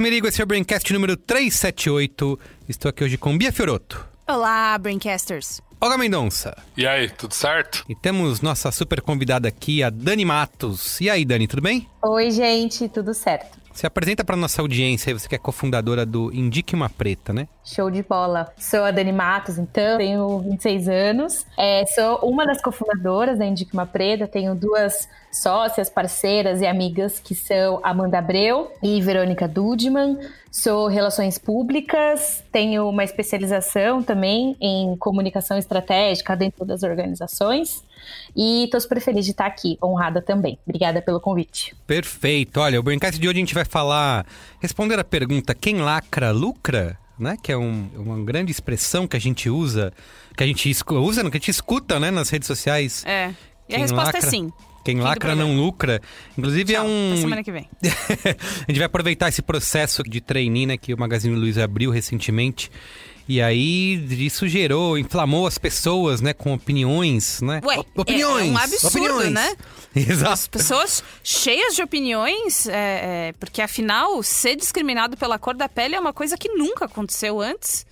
Merigo, esse é o Braincast número 378. Estou aqui hoje com Bia Fioroto, Olá, Braincasters. Olga Mendonça. E aí, tudo certo? E temos nossa super convidada aqui, a Dani Matos. E aí, Dani, tudo bem? Oi, gente, tudo certo? Se apresenta para nossa audiência você que é cofundadora do Indique uma Preta, né? Show de bola. Sou a Dani Matos, então, tenho 26 anos. É, sou uma das cofundadoras da Indique uma Preta, tenho duas sócias, parceiras e amigas que são Amanda Abreu e Verônica Dudman. Sou Relações Públicas, tenho uma especialização também em comunicação estratégica dentro das organizações. E tô super feliz de estar aqui, honrada também. Obrigada pelo convite. Perfeito. Olha, o Braincast de hoje a gente vai falar, responder a pergunta: quem lacra, lucra? Né? Que é um- uma grande expressão que a gente usa, que a gente usa, que a gente escuta né, nas redes sociais. É. E Quem a resposta lacra- é sim. Quem Fim lacra não lucra. Inclusive Tchau, é um. Semana que vem. a gente vai aproveitar esse processo de trainee, né, que o Magazine Luiza abriu recentemente. E aí isso gerou, inflamou as pessoas, né, com opiniões, né? Ué, Op- opiniões, é um absurdo, opiniões. né? Exato. Pessoas cheias de opiniões, é, é, porque afinal, ser discriminado pela cor da pele é uma coisa que nunca aconteceu antes.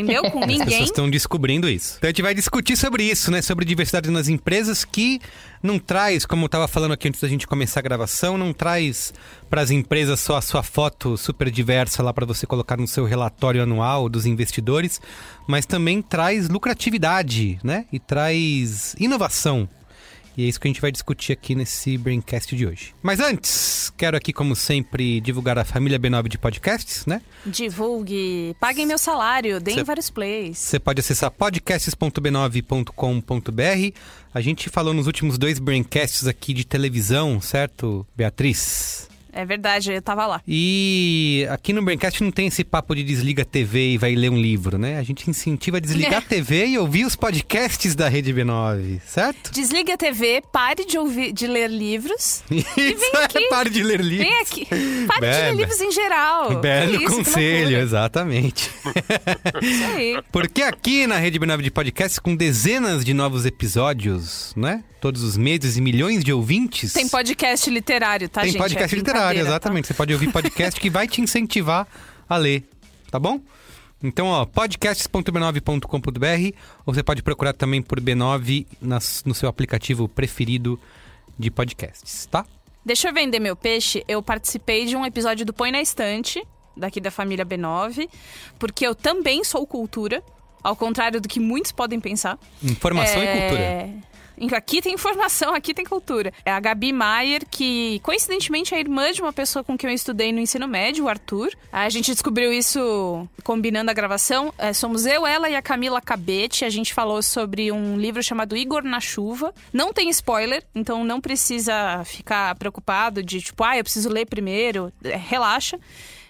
Entendeu? Com As ninguém. pessoas estão descobrindo isso. Então a gente vai discutir sobre isso, né? Sobre diversidade nas empresas que não traz, como eu estava falando aqui antes da gente começar a gravação, não traz para as empresas só a sua foto super diversa lá para você colocar no seu relatório anual dos investidores, mas também traz lucratividade, né? E traz inovação. E é isso que a gente vai discutir aqui nesse Braincast de hoje. Mas antes, quero aqui, como sempre, divulgar a família B9 de podcasts, né? Divulgue, paguem meu salário, deem Cê- vários plays. Você pode acessar podcasts.b9.com.br. A gente falou nos últimos dois braincasts aqui de televisão, certo, Beatriz? É verdade, eu tava lá. E aqui no Braincast não tem esse papo de desliga a TV e vai ler um livro, né? A gente incentiva a desligar a TV e ouvir os podcasts da Rede B9, certo? Desligue a TV, pare de ouvir, de ler livros. Isso, vem aqui. pare de ler livros. Vem aqui. Pare de ler livros em geral. Belo Que isso, conselho, exatamente. Isso aí. Porque aqui na Rede B9 de Podcasts, com dezenas de novos episódios, né? Todos os meses e milhões de ouvintes. Tem podcast literário, tá, Tem gente? podcast É literário, brincadeira, tá? exatamente. Você pode ouvir podcast que vai te incentivar a ler, tá bom? Então, ó, podcasts.b9.com.br ou você pode procurar também por B9 nas- no seu aplicativo preferido de podcasts, tá? Deixa eu vender meu peixe. Eu participei de um episódio do Põe na Estante, daqui da família B9, porque eu também sou cultura, ao contrário do que muitos podem pensar. Informação e cultura. Aqui tem informação, aqui tem cultura. É a Gabi Maier, que coincidentemente é irmã de uma pessoa com quem eu estudei no ensino médio, o Arthur. A gente descobriu isso combinando a gravação. É, somos eu, ela e a Camila Cabete. A gente falou sobre um livro chamado Igor na Chuva. Não tem spoiler, então não precisa ficar preocupado de tipo, ah, eu preciso ler primeiro. É, relaxa.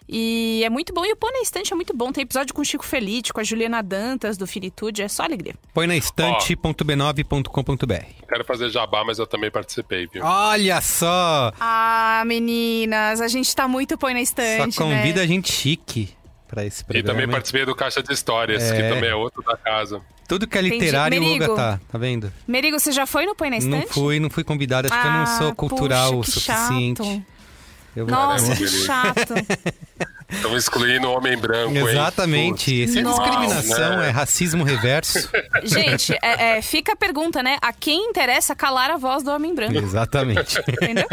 E é muito bom. E o Pôr na Estante é muito bom. Tem episódio com o Chico Felite, com a Juliana Dantas, do Finitude. É só alegria. Põe na estante.b9.com.br. Quero fazer jabá, mas eu também participei, viu? Olha só! Ah, meninas, a gente tá muito põe na Só estante, convida né? a gente chique pra esse E programa. também hein? participei do Caixa de Histórias, É. que também é outro da casa. Tudo que é Entendi. literário, o Merigo. Luga tá, tá vendo? Merigo, você já foi no põe na estante? Não fui, não fui convidado, acho que eu não Ah, sou cultural o puxa, que suficiente. chato. Eu- Nossa, que chato. Estão excluindo o homem branco? Exatamente, isso é discriminação, né? é racismo reverso. gente, é- é, fica a pergunta, né? A quem interessa calar a voz do homem branco? Exatamente. Entendeu?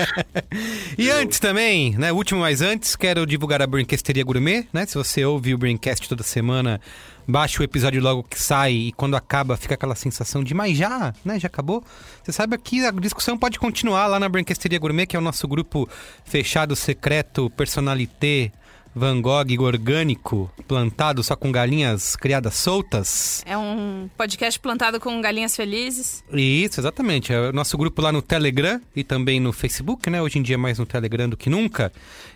E antes também, né, último mais antes, quero divulgar a Brincasteria Gourmet, né? Se você ouve o Brincast toda semana, baixa o episódio logo que sai e quando acaba fica aquela sensação de mas já, né? Já acabou. Você sabe que a discussão pode continuar lá na Brincasteria Gourmet, que é o nosso grupo fechado, secreto, personalité Van Gogh orgânico, plantado só com galinhas criadas soltas. É um podcast plantado com galinhas felizes. Isso, exatamente. É o nosso grupo lá no Telegram e também no Facebook, né? Hoje em dia mais no Telegram do que nunca.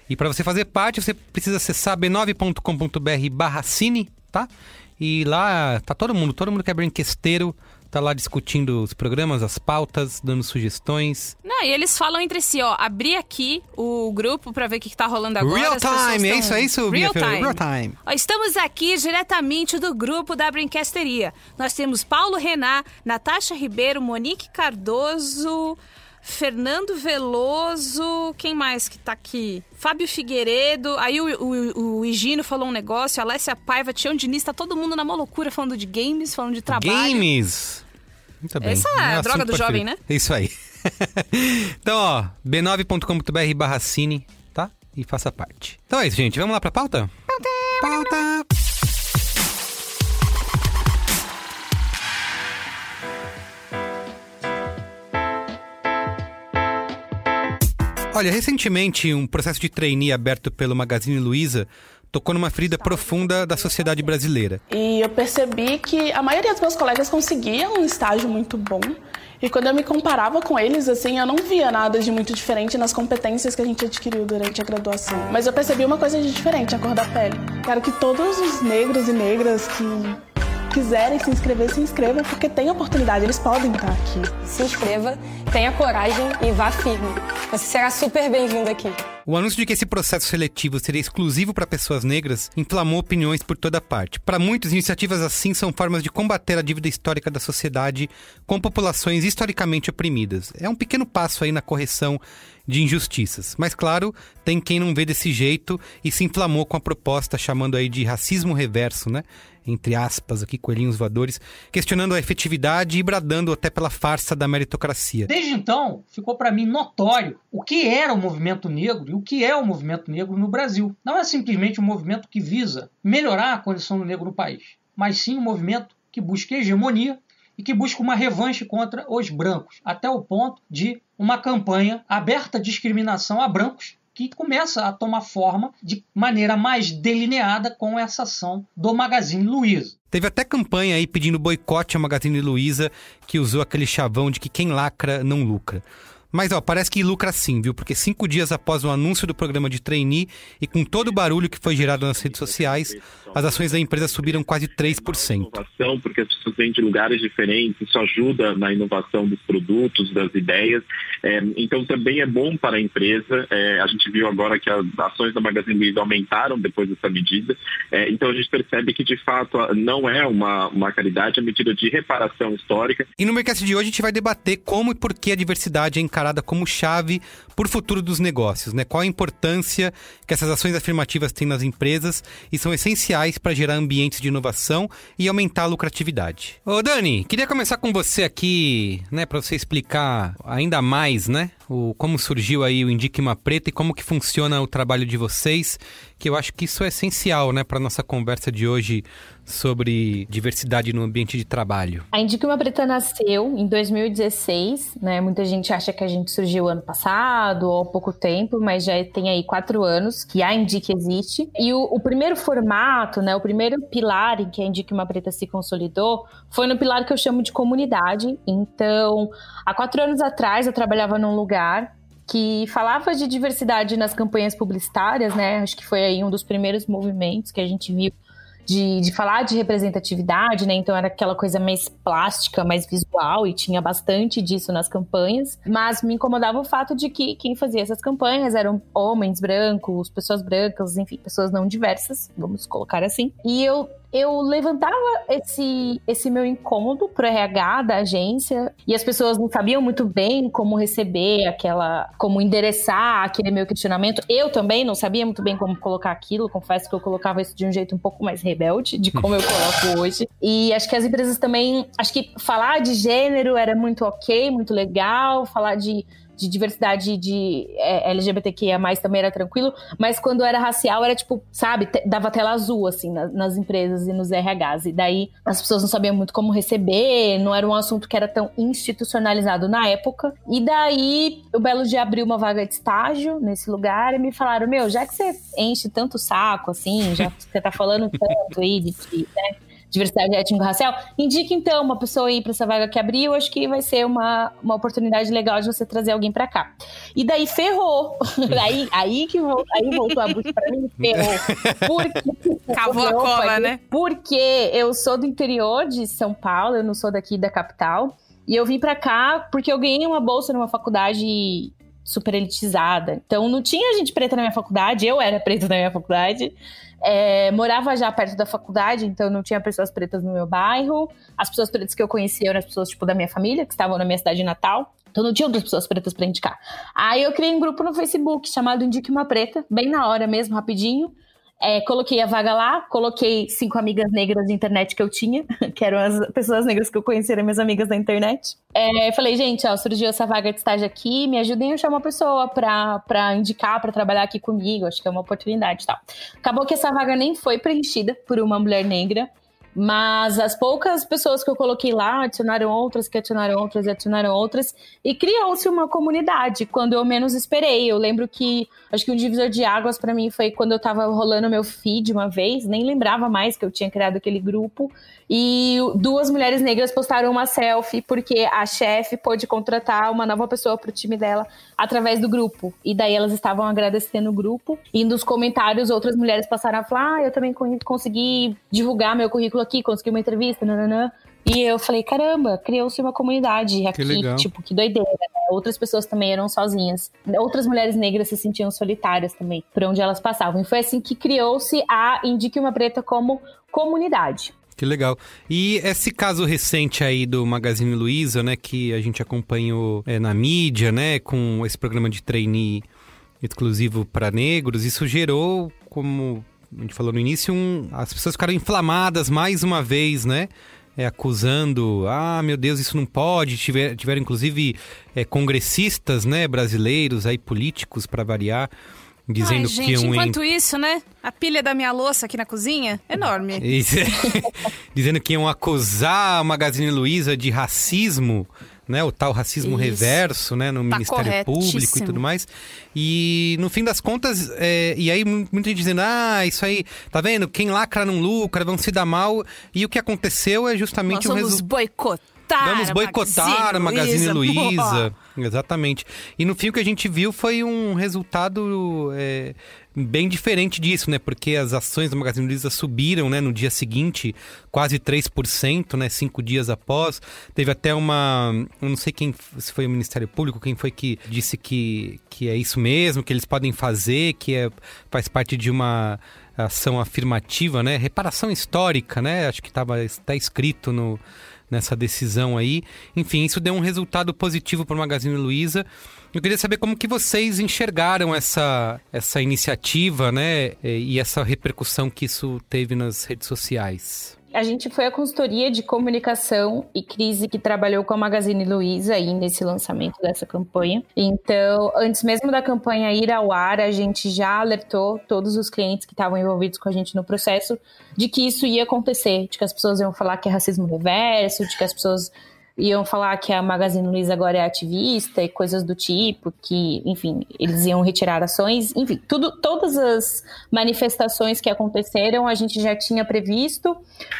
E para você fazer parte, você precisa acessar b9.com.br barra cine, tá? E lá tá todo mundo, todo mundo que é brinquesteiro, tá lá discutindo os programas, as pautas, dando sugestões. Não, e eles falam entre si, ó, abrir aqui o grupo pra ver o que, que tá rolando agora. Real time, é isso, é isso, Real time. Real time. Ó, estamos aqui diretamente do grupo da Brinquesteria. Nós temos Paulo Renan, Natasha Ribeiro, Monique Cardoso, Fernando Veloso, quem mais que tá aqui? Fábio Figueiredo, aí o, o, o Higino falou um negócio, a Alessia Paiva, Tião Diniz, tá todo mundo na mó loucura falando de games, falando de trabalho. Games! Muito bem. Essa é a droga do jovem, preferido. Isso aí. então, ó, b9.com.br barra cine, tá? E faça parte. Então é isso, gente. Vamos lá pra pauta? Pauta! Pauta! Olha, recentemente um processo de trainee aberto pelo Magazine Luiza tocou numa ferida profunda da sociedade brasileira. E eu percebi que a maioria dos meus colegas conseguia um estágio muito bom. E quando eu me comparava com eles, assim, eu não via nada de muito diferente nas competências que a gente adquiriu durante a graduação. Mas eu percebi uma coisa de diferente, a cor da pele. Quero que todos os negros e negras que quiserem se inscrever, se inscrevam, porque tem oportunidade, eles podem estar aqui. Se inscreva, tenha coragem e vá firme. Você será super bem-vindo aqui. O anúncio de que esse processo seletivo seria exclusivo para pessoas negras inflamou opiniões por toda parte. Para muitos, iniciativas assim são formas de combater a dívida histórica da sociedade com populações historicamente oprimidas. É um pequeno passo aí na correção de injustiças. Mas claro, tem quem não vê desse jeito e se inflamou com a proposta chamando aí de racismo reverso, né? Entre aspas aqui, coelhinhos voadores, questionando a efetividade e bradando até pela farsa da meritocracia. Desde então, ficou para mim notório o que era o movimento negro e o que é o movimento negro no Brasil. Não é simplesmente um movimento que visa melhorar a condição do negro no país, mas sim um movimento que busca hegemonia e que busca uma revanche contra os brancos, até o ponto de uma campanha aberta à discriminação a brancos que começa a tomar forma de maneira mais delineada com essa ação do Magazine Luiza. Teve até campanha aí pedindo boicote ao Magazine Luiza, que usou aquele chavão de que quem lacra não lucra. Mas ó, parece que lucra sim, viu? Porque cinco dias após o anúncio do programa de trainee e com todo o barulho que foi gerado nas redes sociais, as ações da empresa subiram quase 3%. inovação, porque as pessoas vêm de lugares diferentes, isso ajuda na inovação dos produtos, das ideias. É, então também é bom para a empresa. É, a gente viu agora que as ações da Magazine Luiza aumentaram depois dessa medida. É, então a gente percebe que de fato não é uma, uma caridade, é uma medida de reparação histórica. E no Mercado de hoje a gente vai debater como e por que a diversidade é encarada como chave o futuro dos negócios, né? Qual a importância que essas ações afirmativas têm nas empresas e são essenciais para gerar ambientes de inovação e aumentar a lucratividade. Ô Dani, queria começar com você aqui, né, para você explicar ainda mais, né, o como surgiu aí o Indique uma Preta e como que funciona o trabalho de vocês, que eu acho que isso é essencial, né, para nossa conversa de hoje sobre diversidade no ambiente de trabalho. A Indique Uma Preta nasceu em 2016, né? Muita gente acha que a gente surgiu ano passado ou há pouco tempo, mas já tem aí quatro anos que a Indique existe. E o, o primeiro formato, né? O primeiro pilar em que a Indique Uma Preta se consolidou foi no pilar que eu chamo de comunidade. Então, há quatro anos atrás eu trabalhava num lugar que falava de diversidade nas campanhas publicitárias, né? Acho que foi aí um dos primeiros movimentos que a gente viu de, de falar de representatividade, né? Então era aquela coisa mais plástica, mais visual, e tinha bastante disso nas campanhas. Mas me incomodava o fato de que quem fazia essas campanhas eram homens brancos, pessoas brancas, enfim, pessoas não diversas, vamos colocar assim. E eu eu levantava esse, esse meu incômodo pro RH da agência e as pessoas não sabiam muito bem como receber aquela, como endereçar aquele meu questionamento. Eu também não sabia muito bem como colocar aquilo, confesso que eu colocava isso de um jeito um pouco mais rebelde de como eu coloco hoje. E acho que as empresas também, acho que falar de gênero era muito ok, muito legal, falar de de diversidade de é, LGBTQIA+, também era tranquilo, mas quando era racial era tipo, sabe, dava tela azul, assim, nas, nas empresas e nos RHs. E daí as pessoas não sabiam muito como receber, não era um assunto que era tão institucionalizado na época. E daí o Belo Dia abriu uma vaga de estágio nesse lugar e me falaram: Meu, já que você enche tanto saco, assim, já que você tá falando tanto aí de, né, diversidade étnico-racial, indique então uma pessoa aí para essa vaga que abriu, acho que vai ser uma, uma oportunidade legal de você trazer alguém para cá. E daí ferrou. aí, aí que voltou, aí voltou a busca para mim, ferrou. Porque, Cavou a cova, né? Porque eu sou do interior de São Paulo, eu não sou daqui da capital. E eu vim para cá porque eu ganhei uma bolsa numa faculdade super elitizada. Então não tinha gente preta na minha faculdade, eu era preta na minha faculdade. É, morava já perto da faculdade, então não tinha pessoas pretas no meu bairro. As pessoas pretas que eu conhecia eram as pessoas tipo da minha família, que estavam na minha cidade natal. Então não tinha outras pessoas pretas para indicar. Aí eu criei um grupo no Facebook chamado Indique uma Preta, bem na hora mesmo, rapidinho. É, coloquei a vaga lá, coloquei cinco amigas negras de internet que eu tinha, que eram as pessoas negras que eu conhecia, eram minhas amigas da internet. É, falei, gente, ó, surgiu essa vaga de estágio aqui, me ajudem a achar uma pessoa pra, pra indicar, pra trabalhar aqui comigo, acho que é uma oportunidade e tal. Acabou que essa vaga nem foi preenchida por uma mulher negra. Mas as poucas pessoas que eu coloquei lá adicionaram outras, que adicionaram outras e adicionaram outras. E criou-se uma comunidade quando eu menos esperei. Eu lembro que, acho que um divisor de águas para mim foi quando eu tava rolando meu feed uma vez, nem lembrava mais que eu tinha criado aquele grupo. E duas mulheres negras postaram uma selfie porque a chefe pôde contratar uma nova pessoa pro time dela através do grupo. E daí elas estavam agradecendo o grupo. E nos comentários outras mulheres passaram a falar: ah, eu também consegui divulgar meu currículo aqui, consegui uma entrevista, nananã. E eu falei, caramba, criou-se uma comunidade aqui, que tipo, que doideira, né? Outras pessoas também eram sozinhas. Outras mulheres negras se sentiam solitárias também, por onde elas passavam. E foi assim que criou-se a Indique Uma Preta como comunidade. Que legal. E esse caso recente aí do Magazine Luiza, né, que a gente acompanhou é, na mídia, né, com esse programa de trainee exclusivo para negros, isso gerou, como a gente falou no início, um, as pessoas ficaram inflamadas mais uma vez, né? É, acusando, ah, meu Deus, isso não pode. Tiver, tiveram, inclusive, é, congressistas né, brasileiros, aí políticos, para variar, dizendo Ai, gente, que. Enquanto isso, né? A pilha da minha louça aqui na cozinha, enorme. dizendo que iam acusar a Magazine Luiza de racismo né, o tal racismo Isso. reverso, né, no tá Ministério Público e tudo mais. E no fim das contas, é, e aí muita gente dizendo, ah, isso aí, tá vendo? Quem lacra não lucra, vão se dar mal. E o que aconteceu é justamente Nós o resultado. boicotar. Vamos boicotar a Magazine Luiza. Exatamente. E no fim o que a gente viu foi um resultado é, bem diferente disso, né? Porque as ações da Magazine Luiza subiram, né? No dia seguinte, quase 3%, né? Cinco dias após. Teve até uma... Eu não sei quem... Se foi o Ministério Público, quem foi que disse que, que é isso mesmo, que eles podem fazer, que é, faz parte de uma ação afirmativa, né? Reparação histórica, né? Acho que estava está escrito no nessa decisão aí. Enfim, isso deu um resultado positivo para o Magazine Luiza. Eu queria saber como que vocês enxergaram essa, essa iniciativa, né? E essa repercussão que isso teve nas redes sociais a gente foi a consultoria de comunicação e crise que trabalhou com a Magazine Luiza aí nesse lançamento dessa campanha. Então, antes mesmo da campanha ir ao ar, a gente já alertou todos os clientes que estavam envolvidos com a gente no processo de que isso ia acontecer, de que as pessoas iam falar que é racismo reverso, de que as pessoas iam falar que a Magazine Luiza agora é ativista e coisas do tipo, que, enfim, eles iam retirar ações, enfim, tudo, todas as manifestações que aconteceram a gente já tinha previsto,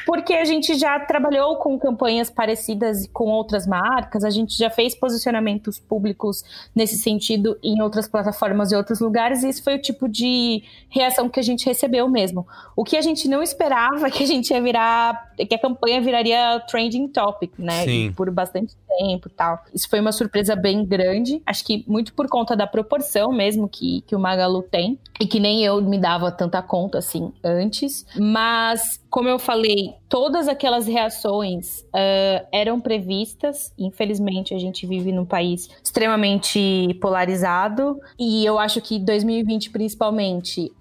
porque a gente já trabalhou com campanhas parecidas com outras marcas, a gente já fez posicionamentos públicos nesse sentido em outras plataformas e outros lugares, e isso foi o tipo de reação que a gente recebeu mesmo. O que a gente não esperava que a gente ia virar, que a campanha viraria trending topic, né? Sim por bastante tempo e tal. Isso foi uma surpresa bem grande. Acho que muito por conta da proporção mesmo que, que o Magalu tem. E que nem eu me dava tanta conta assim antes. Mas, como eu falei, todas aquelas reações uh, eram previstas. Infelizmente, a gente vive num país extremamente polarizado. E eu acho que 2020, principalmente,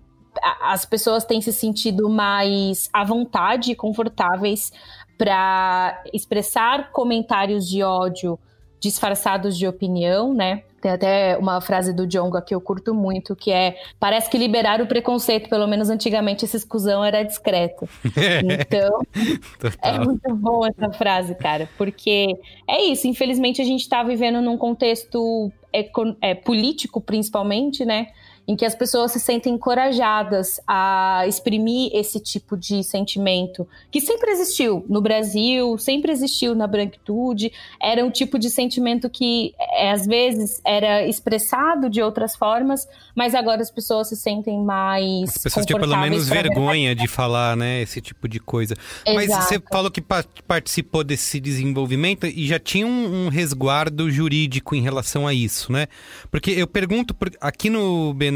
as pessoas têm se sentido mais à vontade e confortáveis para expressar comentários de ódio disfarçados de opinião, né? Tem até uma frase do Jonga que eu curto muito, que é: parece que liberar o preconceito, pelo menos antigamente essa exclusão era discreta. Então, é muito bom essa frase, cara, porque é isso. Infelizmente, a gente está vivendo num contexto é, político, principalmente, né? Em que as pessoas se sentem encorajadas a exprimir esse tipo de sentimento, que sempre existiu no Brasil, sempre existiu na branquitude, era um tipo de sentimento que é, às vezes era expressado de outras formas, mas agora as pessoas se sentem mais As pessoas tinham pelo menos vergonha de falar, né, esse tipo de coisa. Exato. Mas você falou que participou desse desenvolvimento e já tinha um, um resguardo jurídico em relação a isso, né? Porque eu pergunto, aqui no BN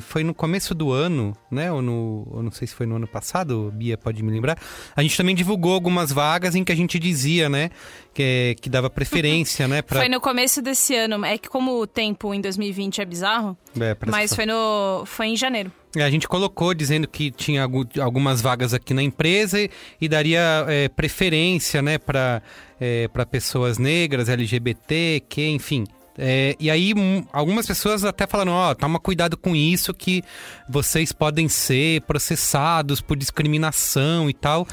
foi no começo do ano, né? Ou no. Não sei se foi no ano passado, Bia pode me lembrar. A gente também divulgou algumas vagas em que a gente dizia, né? Que, que dava preferência, né? Pra... Foi no começo desse ano. É que como o tempo em 2020 é bizarro. É, mas foi no. Foi em janeiro. É, a gente colocou dizendo que tinha algumas vagas aqui na empresa e, e daria é, preferência né, para é, pessoas negras, LGBT, que, enfim, é, e aí, algumas pessoas até falaram: ó, oh, toma cuidado com isso, que vocês podem ser processados por discriminação e tal.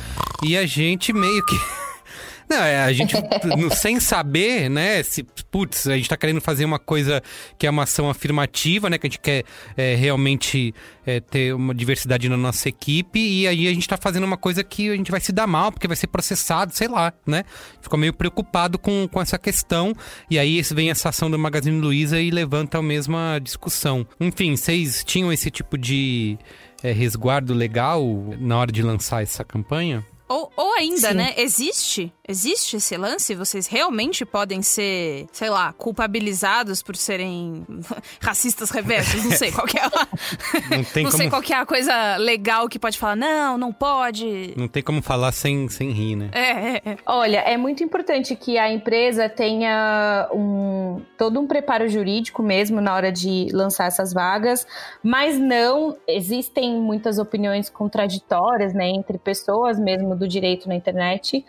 E a gente meio que. Não, é, a gente, no, sem saber, né, se, putz, a gente tá querendo fazer uma coisa que é uma ação afirmativa, né, que a gente quer é, realmente é, ter uma diversidade na nossa equipe, e aí a gente tá fazendo uma coisa que a gente vai se dar mal, porque vai ser processado, sei lá, né? Ficou meio preocupado com, com essa questão, e aí vem essa ação do Magazine Luiza e levanta a mesma discussão. Enfim, vocês tinham esse tipo de é, resguardo legal na hora de lançar essa campanha? Ou, ou ainda, Sim. né? Existe? Existe esse lance? Vocês realmente podem ser, sei lá, culpabilizados por serem racistas reversos? Não sei qual é a... Não, tem não como... sei qual é a coisa legal que pode falar, não, não pode. Não tem como falar sem, sem rir, né? É, é, é. Olha, é muito importante que a empresa tenha um, todo um preparo jurídico mesmo na hora de lançar essas vagas, mas não, existem muitas opiniões contraditórias, né, entre pessoas mesmo do direito na internet.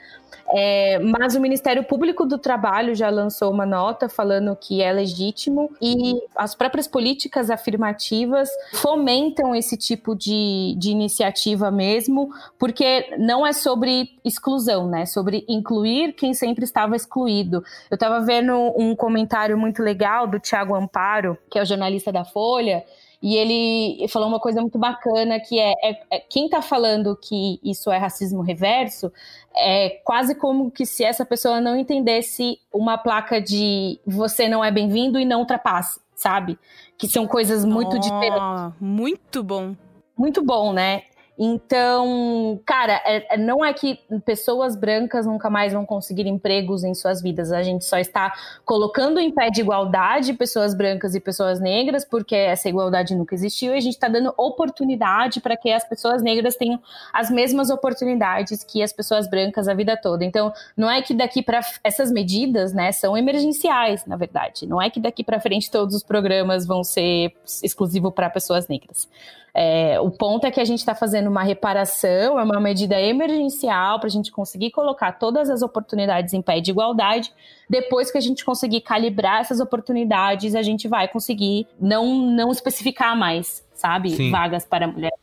É, mas o Ministério Público do Trabalho já lançou uma nota falando que é legítimo e as próprias políticas afirmativas fomentam esse tipo de, de iniciativa mesmo, porque não é sobre exclusão, né? É sobre incluir quem sempre estava excluído. Eu estava vendo um comentário muito legal do Tiago Amparo, que é o jornalista da Folha, e ele falou uma coisa muito bacana que é, é, é quem está falando que isso é racismo reverso é quase como que se essa pessoa não entendesse uma placa de você não é bem-vindo e não ultrapasse, sabe? Que são coisas muito oh, diferentes. Muito bom. Muito bom, né? Então, cara, é, é, não é que pessoas brancas nunca mais vão conseguir empregos em suas vidas. A gente só está colocando em pé de igualdade pessoas brancas e pessoas negras, porque essa igualdade nunca existiu, e a gente está dando oportunidade para que as pessoas negras tenham as mesmas oportunidades que as pessoas brancas a vida toda. Então, não é que daqui para essas medidas, né, são emergenciais, na verdade. Não é que daqui para frente todos os programas vão ser exclusivos para pessoas negras. É, o ponto é que a gente está fazendo uma reparação, é uma medida emergencial para a gente conseguir colocar todas as oportunidades em pé de igualdade. Depois que a gente conseguir calibrar essas oportunidades, a gente vai conseguir não, não especificar mais, sabe? Sim. Vagas para mulheres,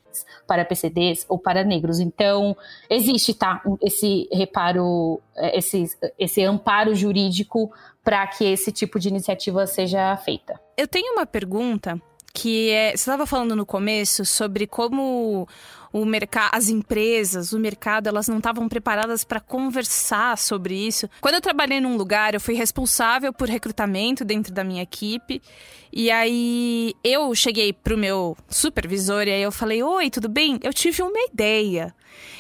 para PCDs ou para negros. Então, existe, tá? Esse reparo, é, esse, esse amparo jurídico para que esse tipo de iniciativa seja feita. Eu tenho uma pergunta que é, você estava falando no começo sobre como o mercado, as empresas, o mercado, elas não estavam preparadas para conversar sobre isso. Quando eu trabalhei num lugar, eu fui responsável por recrutamento dentro da minha equipe. E aí eu cheguei pro meu supervisor e aí eu falei: "Oi, tudo bem? Eu tive uma ideia.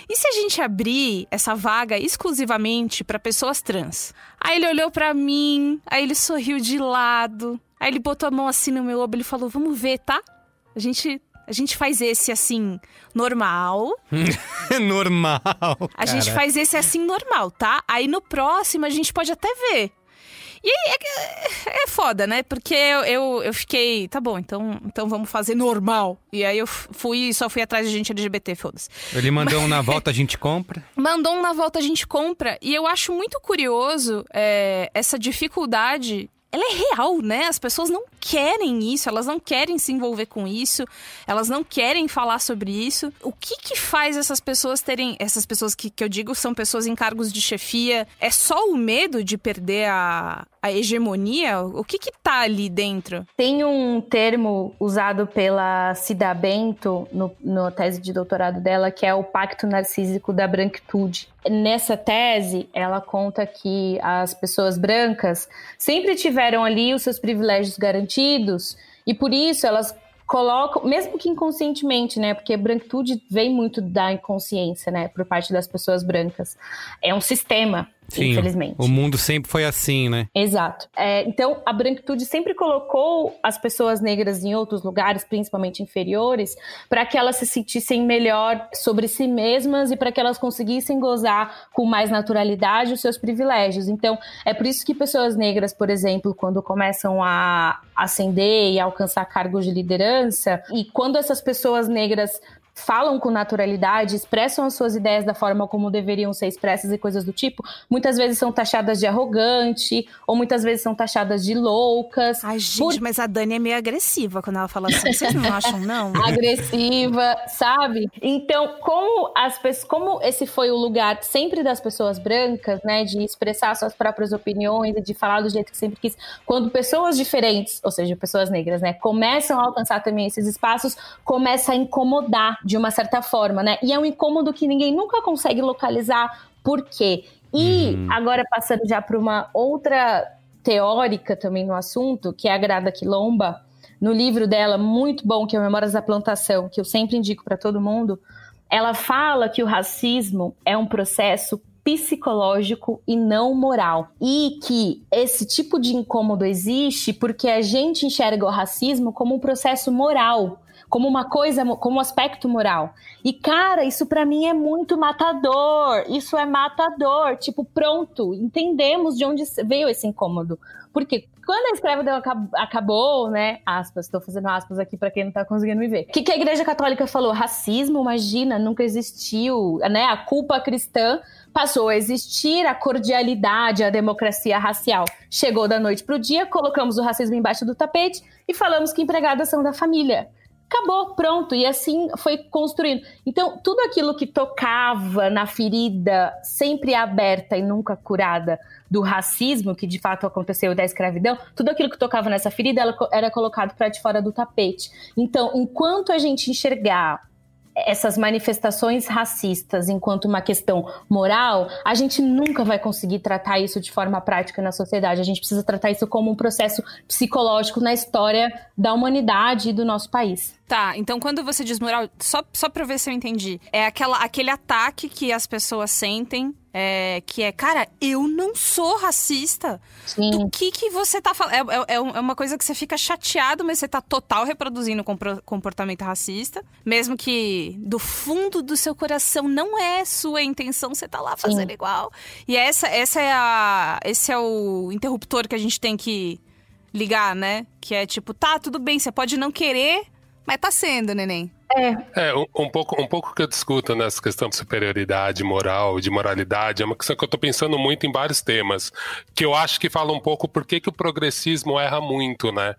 E se a gente abrir essa vaga exclusivamente para pessoas trans?" Aí ele olhou para mim, aí ele sorriu de lado. Aí ele botou a mão assim no meu ombro e falou: Vamos ver, tá? A gente. A gente faz esse assim, normal. normal. A gente faz esse assim, normal, tá? Aí no próximo a gente pode até ver. E é, é foda, né? Porque eu, eu, eu, fiquei, tá bom, então, então vamos fazer normal. E aí eu fui, só fui atrás de gente LGBT, foda-se. Ele mandou um na volta, a gente compra? Mandou um na volta, a gente compra. E eu acho muito curioso é, essa dificuldade ela é real, né? As pessoas não querem isso, elas não querem se envolver com isso, elas não querem falar sobre isso. O que que faz essas pessoas terem, essas pessoas que, que eu digo são pessoas em cargos de chefia, é só o medo de perder a, a hegemonia? O que que tá ali dentro? Tem um termo usado pela Cida Bento no, no tese de doutorado dela, que é o pacto narcísico da branquitude. Nessa tese, ela conta que as pessoas brancas sempre tiveram ali os seus privilégios garantidos e por isso elas colocam, mesmo que inconscientemente, né? Porque branquitude vem muito da inconsciência, né? Por parte das pessoas brancas. É um sistema Sim, infelizmente. O mundo sempre foi assim, né? Exato. É, então, a branquitude sempre colocou as pessoas negras em outros lugares, principalmente inferiores, para que elas se sentissem melhor sobre si mesmas e para que elas conseguissem gozar com mais naturalidade os seus privilégios. Então, é por isso que pessoas negras, por exemplo, quando começam a ascender e alcançar cargos de liderança, e quando essas pessoas negras falam com naturalidade, expressam as suas ideias da forma como deveriam ser expressas e coisas do tipo, muitas vezes são taxadas de arrogante, ou muitas vezes são taxadas de loucas. Ai, gente, por... mas a Dani é meio agressiva quando ela fala assim. Vocês não acham, não? agressiva, sabe? Então, como as pessoas, como esse foi o lugar sempre das pessoas brancas, né, de expressar suas próprias opiniões e de falar do jeito que sempre quis, quando pessoas diferentes, ou seja, pessoas negras, né, começam a alcançar também esses espaços, começa a incomodar de uma certa forma, né? E é um incômodo que ninguém nunca consegue localizar por quê. E uhum. agora passando já para uma outra teórica também no assunto, que é a Grada Quilomba, no livro dela muito bom, que é Memórias da Plantação, que eu sempre indico para todo mundo, ela fala que o racismo é um processo psicológico e não moral. E que esse tipo de incômodo existe porque a gente enxerga o racismo como um processo moral como uma coisa, como aspecto moral. E cara, isso para mim é muito matador. Isso é matador. Tipo, pronto, entendemos de onde veio esse incômodo. Porque quando a escravidão acabou, né? Aspas, estou fazendo aspas aqui para quem não tá conseguindo me ver. O que, que a Igreja Católica falou? Racismo, imagina, nunca existiu, né? A culpa cristã passou a existir, a cordialidade, a democracia racial chegou da noite pro dia, colocamos o racismo embaixo do tapete e falamos que empregadas são da família acabou, pronto. E assim foi construindo. Então, tudo aquilo que tocava na ferida sempre aberta e nunca curada do racismo, que de fato aconteceu da escravidão, tudo aquilo que tocava nessa ferida era colocado para de fora do tapete. Então, enquanto a gente enxergar essas manifestações racistas enquanto uma questão moral, a gente nunca vai conseguir tratar isso de forma prática na sociedade. A gente precisa tratar isso como um processo psicológico na história da humanidade e do nosso país. Tá, então quando você diz moral, só, só pra ver se eu entendi, é aquela, aquele ataque que as pessoas sentem é, que é, cara, eu não sou racista. Sim. Do que que você tá falando? É, é, é, uma coisa que você fica chateado, mas você tá total reproduzindo comportamento racista. Mesmo que do fundo do seu coração não é sua intenção, você tá lá fazendo Sim. igual. E essa, essa é a, esse é o interruptor que a gente tem que ligar, né? Que é tipo, tá, tudo bem, você pode não querer, mas tá sendo, neném. É. É, um, um, pouco, um pouco que eu discuto nessa questão de superioridade moral, de moralidade, é uma questão que eu tô pensando muito em vários temas, que eu acho que fala um pouco por que, que o progressismo erra muito, né?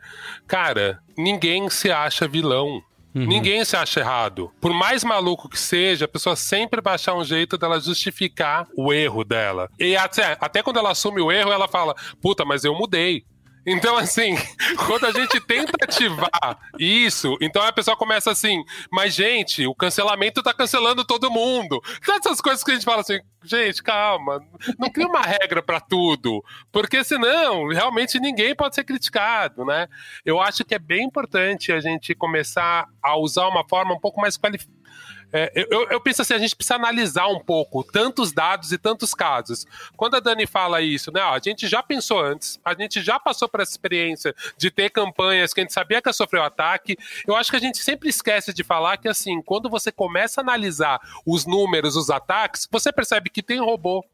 Cara, ninguém se acha vilão. Uhum. Ninguém se acha errado. Por mais maluco que seja, a pessoa sempre vai achar um jeito dela justificar o erro dela. E até, até quando ela assume o erro, ela fala: Puta, mas eu mudei. Então, assim, quando a gente tenta ativar isso, então a pessoa começa assim, mas, gente, o cancelamento tá cancelando todo mundo. Essas coisas que a gente fala assim, gente, calma, não cria uma regra para tudo, porque senão, realmente, ninguém pode ser criticado, né? Eu acho que é bem importante a gente começar a usar uma forma um pouco mais qualificada é, eu, eu, penso assim, a gente precisa analisar um pouco tantos dados e tantos casos. Quando a Dani fala isso, né? Ó, a gente já pensou antes, a gente já passou por essa experiência de ter campanhas que a gente sabia que ia sofrer ataque. Eu acho que a gente sempre esquece de falar que, assim, quando você começa a analisar os números, os ataques, você percebe que tem robô,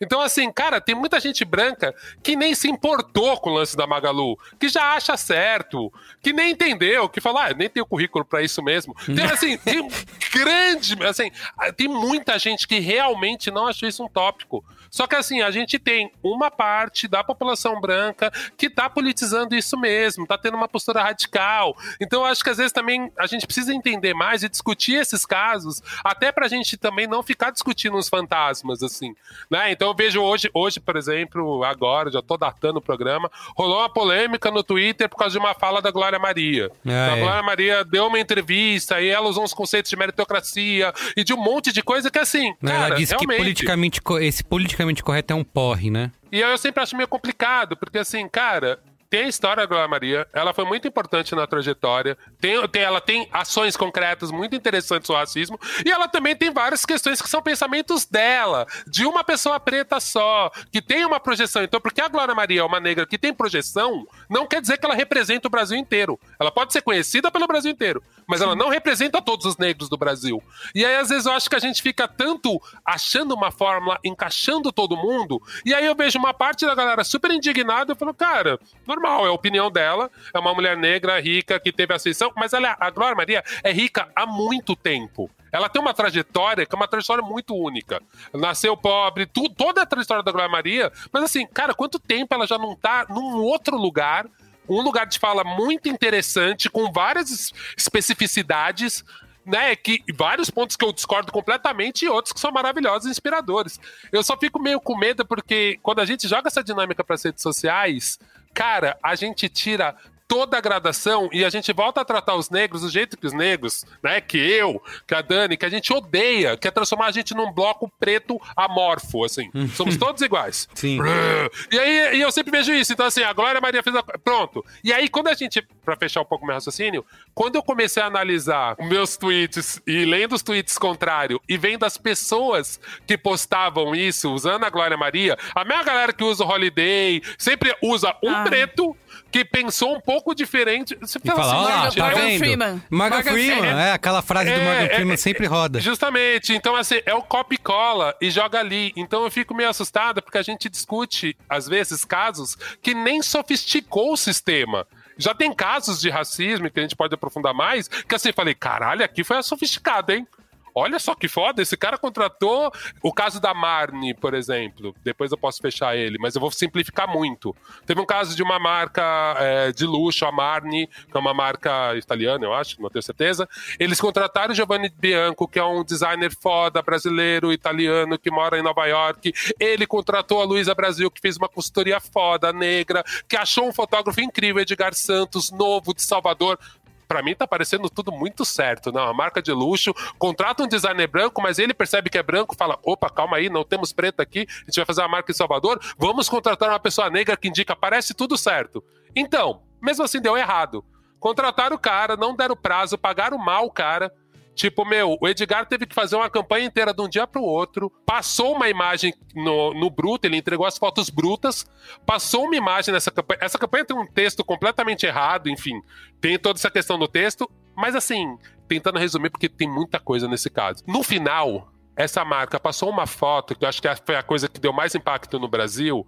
então, assim, cara, tem muita gente branca que nem se importou com o lance da Magalu, que já acha certo, que nem entendeu, que fala, ah, nem tem o currículo para isso mesmo. Tem, assim, tem, grande, assim, tem muita gente que realmente não achou isso um tópico. Só que assim, a gente tem uma parte da população branca que tá politizando isso mesmo, tá tendo uma postura radical. Então eu acho que às vezes também a gente precisa entender mais e discutir esses casos, até pra gente também não ficar discutindo os fantasmas, assim, né? Então eu vejo hoje, hoje, por exemplo, agora, já tô datando o programa, rolou uma polêmica no Twitter por causa de uma fala da Glória Maria. Ah, a é. Glória Maria deu uma entrevista e ela usou uns conceitos de meritocracia e de um monte de coisa que assim, Né, cara, Ela disse que realmente... politicamente, co- esse politicamente correto é um porre, né? E eu sempre acho meio complicado, porque assim, cara, tem a história da Glória Maria, ela foi muito importante na trajetória, tem, tem- ela tem ações concretas muito interessantes no racismo, e ela também tem várias questões que são pensamentos dela, de uma pessoa preta só, que tem uma projeção. Então, porque a Glória Maria é uma negra que tem projeção, não quer dizer que ela representa o Brasil inteiro. Ela pode ser conhecida pelo Brasil inteiro, mas ela não representa todos os negros do Brasil. E aí, às vezes, eu acho que a gente fica tanto achando uma fórmula, encaixando todo mundo, e aí eu vejo uma parte da galera super indignada e falo, cara, normal, é a opinião dela, é uma mulher negra, rica, que teve ascensão, mas ela, a Glória Maria é rica há muito tempo. Ela tem uma trajetória que é uma trajetória muito única. Nasceu pobre, tu- toda a trajetória da Glória Maria, mas assim, cara, quanto tempo ela já não tá num outro lugar um lugar de fala muito interessante, com várias es- especificidades, né? Que, vários pontos que eu discordo completamente e outros que são maravilhosos e inspiradores. Eu só fico meio com medo porque quando a gente joga essa dinâmica para as redes sociais, cara, a gente tira toda a gradação e a gente volta a tratar os negros do jeito que os negros, né, que eu, que a Dani, que a gente odeia, que é transformar a gente num bloco preto amorfo, assim. Somos todos iguais. Sim. E aí e eu sempre vejo isso. Então, assim, a Glória Maria fez a... Pronto. E aí, quando a gente, pra fechar um pouco meu raciocínio, quando eu comecei a analisar os meus tweets e lendo os tweets contrários e vendo as pessoas que postavam isso usando a Glória Maria, a minha galera que usa o Holiday sempre usa um Ah. preto que pensou um pouco diferente. Você E fala, assim, lá, tá Morgan vendo? Freeman. Morgan Morgan Freeman, Freeman. é, aquela frase do É, Morgan é, Freeman é, sempre roda. Justamente. Então, assim, é o copy e cola e joga ali. Então eu fico meio assustada porque a gente discute, às vezes, casos que nem sofisticou o sistema. Já tem casos de racismo que a gente pode aprofundar mais, que assim, falei, caralho, aqui foi a sofisticada, hein? Olha só que foda, esse cara contratou o caso da Marni, por exemplo. Depois eu posso fechar ele, mas eu vou simplificar muito. Teve um caso de uma marca é, de luxo, a Marni, que é uma marca italiana, eu acho, não tenho certeza. Eles contrataram Giovanni Bianco, que é um designer foda, brasileiro, italiano, que mora em Nova York. Ele contratou a Luísa Brasil, que fez uma consultoria foda, negra, que achou um fotógrafo incrível, Edgar Santos, novo de Salvador. Pra mim tá parecendo tudo muito certo, não? A marca de luxo contrata um designer branco, mas ele percebe que é branco, fala: opa, calma aí, não temos preto aqui, a gente vai fazer uma marca em Salvador, vamos contratar uma pessoa negra que indica, parece tudo certo. Então, mesmo assim deu errado. Contrataram o cara, não deram prazo, pagaram mal o cara. Tipo, meu, o Edgar teve que fazer uma campanha inteira de um dia pro outro, passou uma imagem no, no bruto, ele entregou as fotos brutas, passou uma imagem nessa campanha. Essa campanha tem um texto completamente errado, enfim, tem toda essa questão do texto, mas assim, tentando resumir, porque tem muita coisa nesse caso. No final, essa marca passou uma foto, que eu acho que foi a coisa que deu mais impacto no Brasil.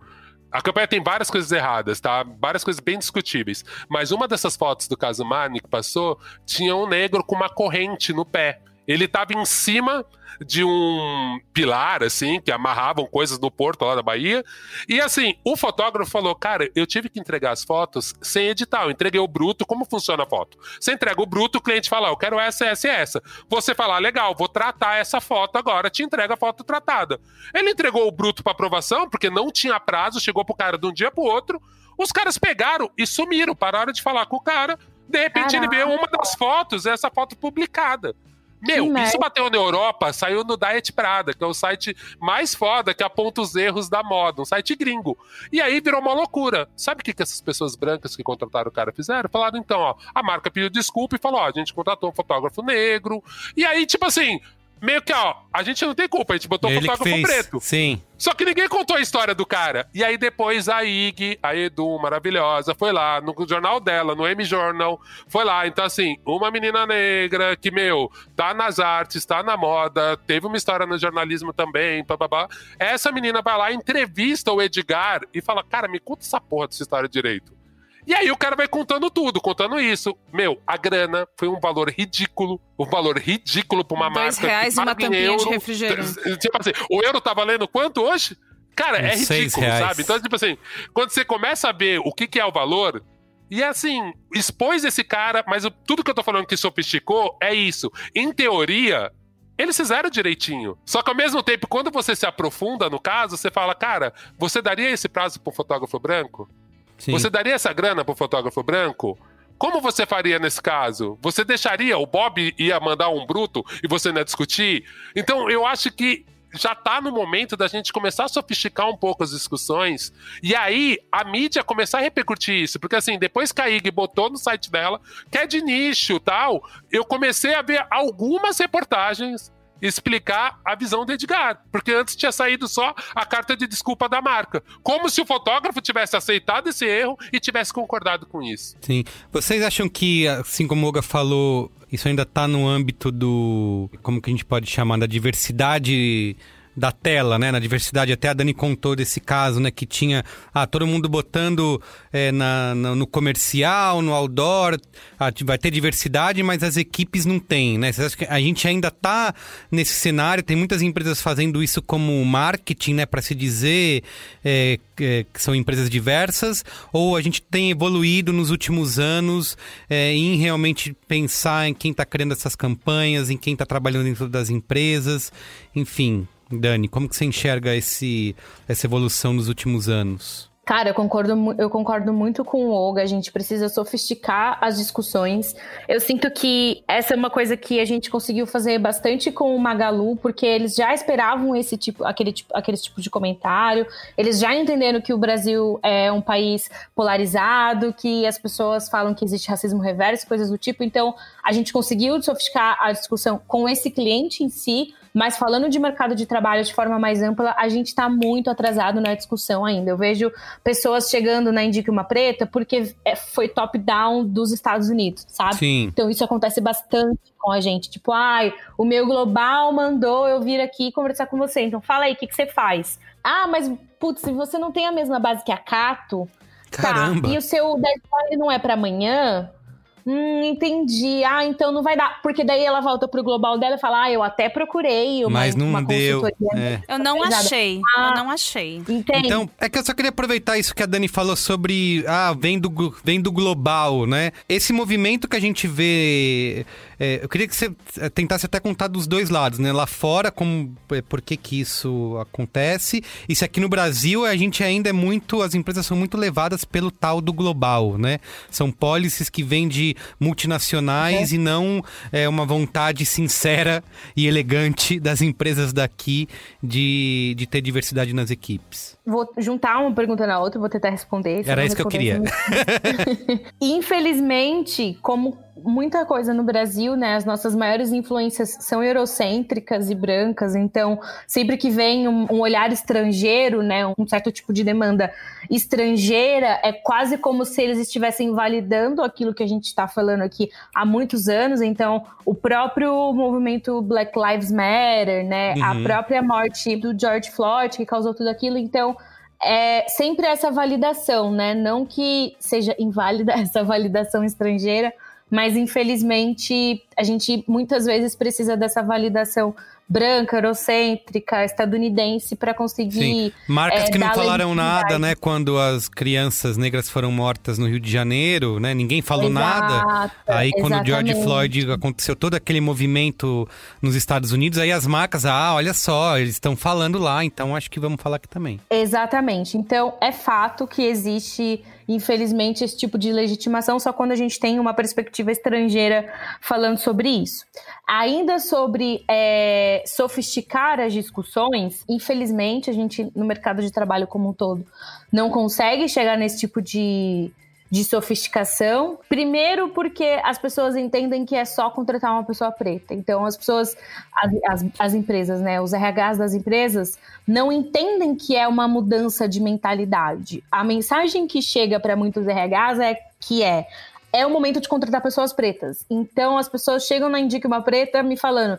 A campanha tem várias coisas erradas, tá? Várias coisas bem discutíveis. Mas uma dessas fotos do caso Marni que passou tinha um negro com uma corrente no pé. Ele estava em cima de um pilar, assim, que amarravam coisas no porto lá da Bahia. E assim, o fotógrafo falou: Cara, eu tive que entregar as fotos sem editar. Eu entreguei o bruto. Como funciona a foto? Você entrega o bruto, o cliente fala: Eu quero essa, essa e essa. Você fala: Legal, vou tratar essa foto agora, te entrega a foto tratada. Ele entregou o bruto para aprovação, porque não tinha prazo, chegou pro cara de um dia pro outro. Os caras pegaram e sumiram, pararam de falar com o cara. De repente ele vê uma das fotos, essa foto publicada. Meu, Que isso merda. bateu na Europa, saiu no Diet Prada, que é o site mais foda que aponta os erros da moda, um site gringo. E aí virou uma loucura. Sabe o que, que essas pessoas brancas que contrataram o cara fizeram? Falaram então, ó, a marca pediu desculpa e falou, ó, a gente contratou um fotógrafo negro. E aí, tipo assim, meio que, ó, a gente não tem culpa, a gente botou Ele que fotógrafo preto. Sim. Só que ninguém contou a história do cara. E aí depois a Ig, a Edu, maravilhosa, foi lá no jornal dela, no M-Journal, foi lá. Então, assim, uma menina negra que, meu, tá nas artes, tá na moda, teve uma história no jornalismo também, bababá. Essa menina vai lá, entrevista o Edgar e fala, cara, me conta essa porra dessa história direito. E aí o cara vai contando tudo, contando isso. Meu, a grana foi um valor ridículo, um valor ridículo pra uma Dois marca. reais e uma tampinha de refrigerante. Tipo assim, o euro tá valendo quanto hoje? Cara, é ridículo, sabe? Então, tipo assim, quando você começa a ver o que, que é o valor, e assim, expôs esse cara, mas o- tudo que eu tô falando que sofisticou é isso. Em teoria, eles fizeram direitinho. Só que ao mesmo tempo, quando você se aprofunda no caso, você fala, cara, você daria esse prazo pro fotógrafo branco? Sim. Você daria essa grana pro fotógrafo branco? Como você faria nesse caso? Você deixaria? O Bob ia mandar um bruto e você não ia discutir? Então, eu acho que já tá no momento da gente começar a sofisticar um pouco as discussões e aí a mídia começar a repercutir isso. Porque assim, depois que a IG botou no site dela, que é de nicho tal, eu comecei a ver algumas reportagens explicar a visão do Edgar. Porque antes tinha saído só a carta de desculpa da marca. Como se o fotógrafo tivesse aceitado esse erro e tivesse concordado com isso. Sim. Vocês acham que, assim como o Olga falou, isso ainda está no âmbito do. Como que a gente pode chamar? Da diversidade da tela, né? Na diversidade, até a Dani contou desse caso, né? Que tinha ah, todo mundo botando é, na, na- no comercial, no outdoor, ah, vai ter diversidade, mas as equipes não têm, né? Vocês acham que a gente ainda tá nesse cenário, tem muitas empresas fazendo isso como marketing, né? Para se dizer é, é, que são empresas diversas, ou a gente tem evoluído nos últimos anos em realmente pensar em quem está criando essas campanhas, em quem está trabalhando dentro das empresas, enfim. Dani, como que você enxerga esse, essa evolução nos últimos anos? Cara, eu concordo, eu concordo muito com o Olga. A gente precisa sofisticar as discussões. Eu sinto que essa é uma coisa que a gente conseguiu fazer bastante com o Magalu, porque eles já esperavam esse tipo, aquele tipo, aquele tipo de comentário. Eles já entenderam que o Brasil é um país polarizado, que as pessoas falam que existe racismo reverso, coisas do tipo. Então, a gente conseguiu sofisticar a discussão com esse cliente em si, mas falando de mercado de trabalho de forma mais ampla, a gente está muito atrasado na discussão ainda. Eu vejo pessoas chegando na Indique Uma Preta porque é- foi top-down dos Estados Unidos, sabe? Sim. Então isso acontece bastante com a gente. Tipo, ai, o meu global mandou eu vir aqui conversar com você. Então fala aí, o que, que você faz? Ah, mas, putz, se você não tem a mesma base que a Cato, Caramba! Tá, e o seu deadline não é pra amanhã? Hum, entendi. Ah, então não vai dar. Porque daí ela volta pro global dela e fala: Ah, eu até procurei uma, Mas não uma deu. é. Eu não Pesada. achei. Ah. Eu não achei. Entende? Então, é que eu só queria aproveitar isso que a Dani falou sobre. Ah, vem do, vem do global, né? Esse movimento que a gente vê. é, eu queria que você é, tentasse até contar dos dois lados, né? Lá fora, como, é, por que, que isso acontece. E se aqui no Brasil a gente ainda é muito. As empresas são muito levadas pelo tal do global, né? São policies que vêm de multinacionais e não é, uma vontade sincera e elegante das empresas daqui de, de ter diversidade nas equipes. Vou juntar uma pergunta na outra, vou tentar responder. Era isso que eu assim, Infelizmente, como muita coisa no Brasil, né, as nossas maiores influências são eurocêntricas e brancas, então sempre que vem um, um olhar estrangeiro, né, um certo tipo de demanda estrangeira, é quase como se eles estivessem validando aquilo que a gente está falando aqui há muitos anos. Então, o próprio movimento Black Lives Matter, né, a Uhum. própria morte do George Floyd que causou tudo aquilo, então é sempre essa validação, né? Não que seja inválida essa validação estrangeira, mas infelizmente a gente muitas vezes precisa dessa validação branca, eurocêntrica, estadunidense para conseguir. Marcas é, que não falaram nada, né? Quando as crianças negras foram mortas no Rio de Janeiro, né? Ninguém falou nada. Exato, Aí quando o George. Floyd aconteceu todo aquele movimento nos Estados Unidos, aí as marcas, ah, olha só, eles estão falando lá, então acho que vamos falar aqui também. Exatamente. Então, é fato que existe, infelizmente, esse tipo de legitimação só quando a gente tem uma perspectiva estrangeira falando sobre isso. Ainda sobre é, sofisticar as discussões, infelizmente, a gente, no mercado de trabalho como um todo, não consegue chegar nesse tipo de, de sofisticação. Primeiro, porque as pessoas entendem que é só contratar uma pessoa preta. Então, as pessoas, as, as, as empresas, né, os RHs das empresas, não entendem que é uma mudança de mentalidade. A mensagem que chega para muitos RHs é que é é o momento de contratar pessoas pretas. Então as pessoas chegam na Indica uma Preta me falando,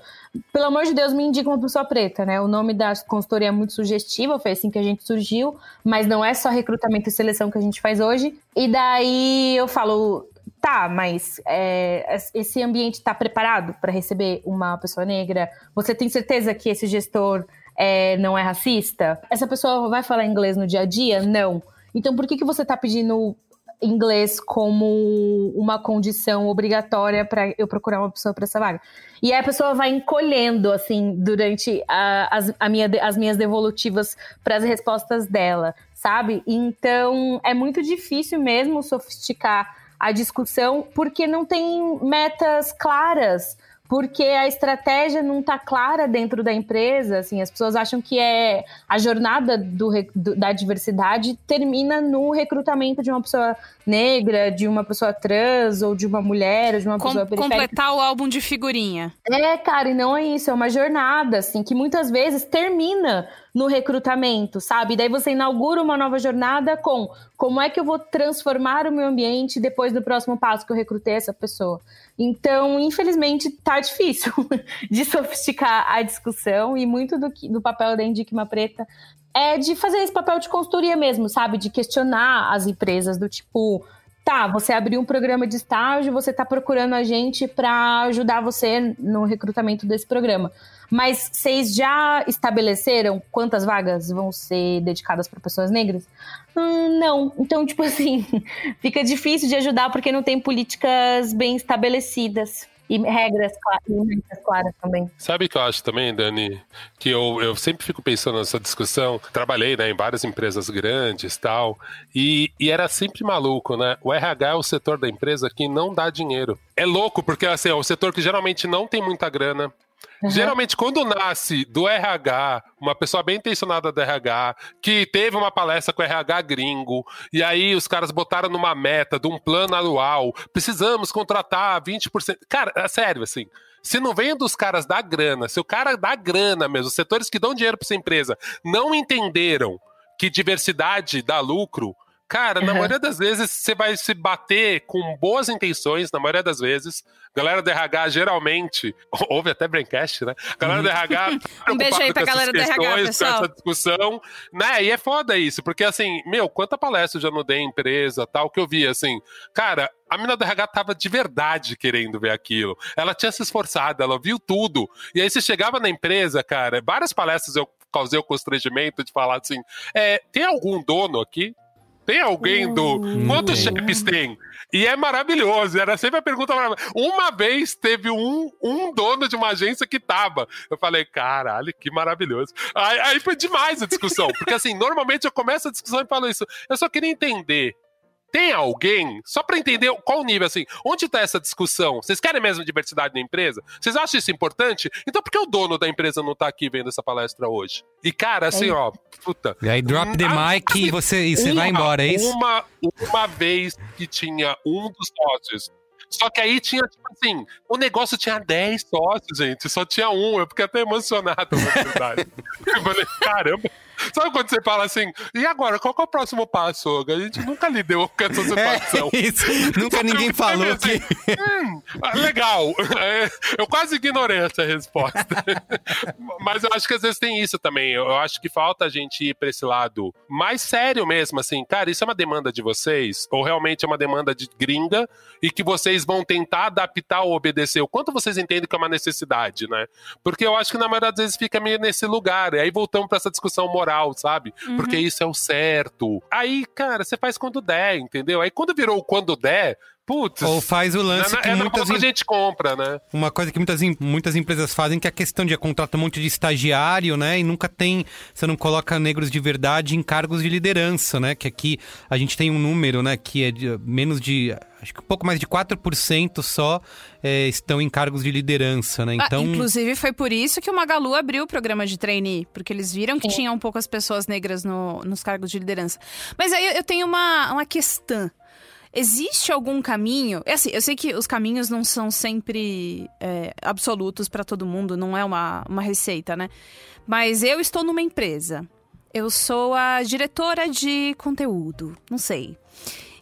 pelo amor de Deus, me indica uma pessoa preta, né? O nome da consultoria é muito sugestivo, foi assim que a gente surgiu, mas não é só recrutamento e seleção que a gente faz hoje. E daí eu falo, tá, mas é, esse ambiente está preparado para receber uma pessoa negra? Você tem certeza que esse gestor é, não é racista? Essa pessoa vai falar inglês no dia a dia? Não. Então por que, que você está pedindo inglês como uma condição obrigatória para eu procurar uma pessoa para essa vaga. E aí a pessoa vai encolhendo, assim, durante a, as, a minha, as minhas devolutivas para as respostas dela, sabe? Então é muito difícil mesmo sofisticar a discussão porque não tem metas claras porque a estratégia não está clara dentro da empresa. Assim, as pessoas acham que é a jornada do, do, da diversidade termina no recrutamento de uma pessoa negra, de uma pessoa trans ou de uma mulher, ou de uma Com, pessoa periférica. Completar o álbum de figurinha. É, cara, e não é isso, é uma jornada, assim, que muitas vezes termina no recrutamento, sabe? Daí você inaugura uma nova jornada com como é que eu vou transformar o meu ambiente depois do próximo passo que eu recrutei essa pessoa. Então, infelizmente, tá difícil de sofisticar a discussão e muito do, do papel da Indiquima Preta é de fazer esse papel de consultoria mesmo, sabe? De questionar as empresas do tipo, tá, você abriu um programa de estágio, você tá procurando a gente para ajudar você no recrutamento desse programa. Mas vocês já estabeleceram quantas vagas vão ser dedicadas para pessoas negras? Hum, não. Então, tipo assim, fica difícil de ajudar porque não tem políticas bem estabelecidas. E regras, regras claras também. Sabe o que eu acho também, Dani? Que eu, eu sempre fico pensando nessa discussão. Trabalhei né, em várias empresas grandes tal, e, e era sempre maluco, né? O RH é o setor da empresa que não dá dinheiro. É louco, porque assim, é o setor que geralmente não tem muita grana, Geralmente, quando nasce do RH, uma pessoa bem intencionada do RH, que teve uma palestra com o RH gringo, e aí os caras botaram numa meta de um plano anual, precisamos contratar 20%. Cara, é sério, assim. Se não vem dos caras da grana, se o cara da grana mesmo, os setores que dão dinheiro para essa empresa, não entenderam que diversidade dá lucro, Cara, na maioria das vezes você vai se bater com boas intenções, na maioria das vezes. Galera do RH geralmente, houve até braincast, né? Galera do RH um beijo aí pra galera do RH, pessoal. Essa discussão, né? E é foda isso, porque assim, meu, quanta palestra eu já não dei em empresa, tal, que eu vi, assim, cara, a mina do RH tava de verdade querendo ver aquilo. Ela tinha se esforçado, ela viu tudo. E aí você chegava na empresa, cara, várias palestras eu causei o constrangimento de falar assim: é, tem algum dono aqui? Tem alguém do. Hum. Quantos chefes tem? E é maravilhoso. Era sempre a pergunta maravilhosa. Uma vez teve um, um dono de uma agência que tava. Eu falei, caralho, que maravilhoso. Aí, aí foi demais a discussão. Porque assim, normalmente eu começo a discussão e falo isso. Eu só queria entender tem alguém, só para entender qual o nível, assim, onde está essa discussão? Vocês querem mesmo diversidade na empresa? Vocês acham isso importante? Então por que o dono da empresa não tá aqui vendo essa palestra hoje? E cara, assim, é. ó, puta. E aí drop the ah, mic assim, e você, e você uma, vai embora, é isso? Uma, uma vez que tinha um dos sócios só que aí tinha, tipo assim, o negócio tinha 10 sócios, gente. Só tinha um. Eu fiquei até emocionado, na verdade. eu falei, caramba. Sabe quando você fala assim, e agora, qual é o próximo passo? A gente nunca lidou com essa situação. É isso. Nunca ninguém falou assim, que... Hum, legal. É, eu quase ignorei essa resposta. Mas eu acho que às vezes tem isso também. Eu acho que falta a gente ir pra esse lado mais sério mesmo, assim. Cara, isso é uma demanda de vocês? Ou realmente é uma demanda de gringa e que vocês vão tentar adaptar ou obedecer? O quanto vocês entendem que é uma necessidade, né? Porque eu acho que na maioria das vezes fica meio nesse lugar. E aí voltamos para essa discussão moral moral, sabe? Uhum. Porque isso é o certo. Aí, cara, você faz quando der, entendeu? Aí quando virou o quando der, Putz, Ou faz o lance na, que é muitas a gente compra, né? Uma coisa que muitas, muitas empresas fazem que é a questão de contratar um monte de estagiário, né? E nunca tem, você não coloca negros de verdade em cargos de liderança, né? Que aqui a gente tem um número, né? Que é de, menos de acho que um pouco mais de 4% só é, estão em cargos de liderança, né? Ah, então... Ah, inclusive foi por isso que o Magalu abriu o programa de trainee, porque eles viram que tinham poucas pessoas negras no, nos cargos de liderança. Mas aí eu tenho uma, uma questão. Existe algum caminho? É assim, eu sei que os caminhos não são sempre é, absolutos para todo mundo, não é uma, uma receita, né? Mas eu estou numa empresa. Eu sou a diretora de conteúdo, não sei.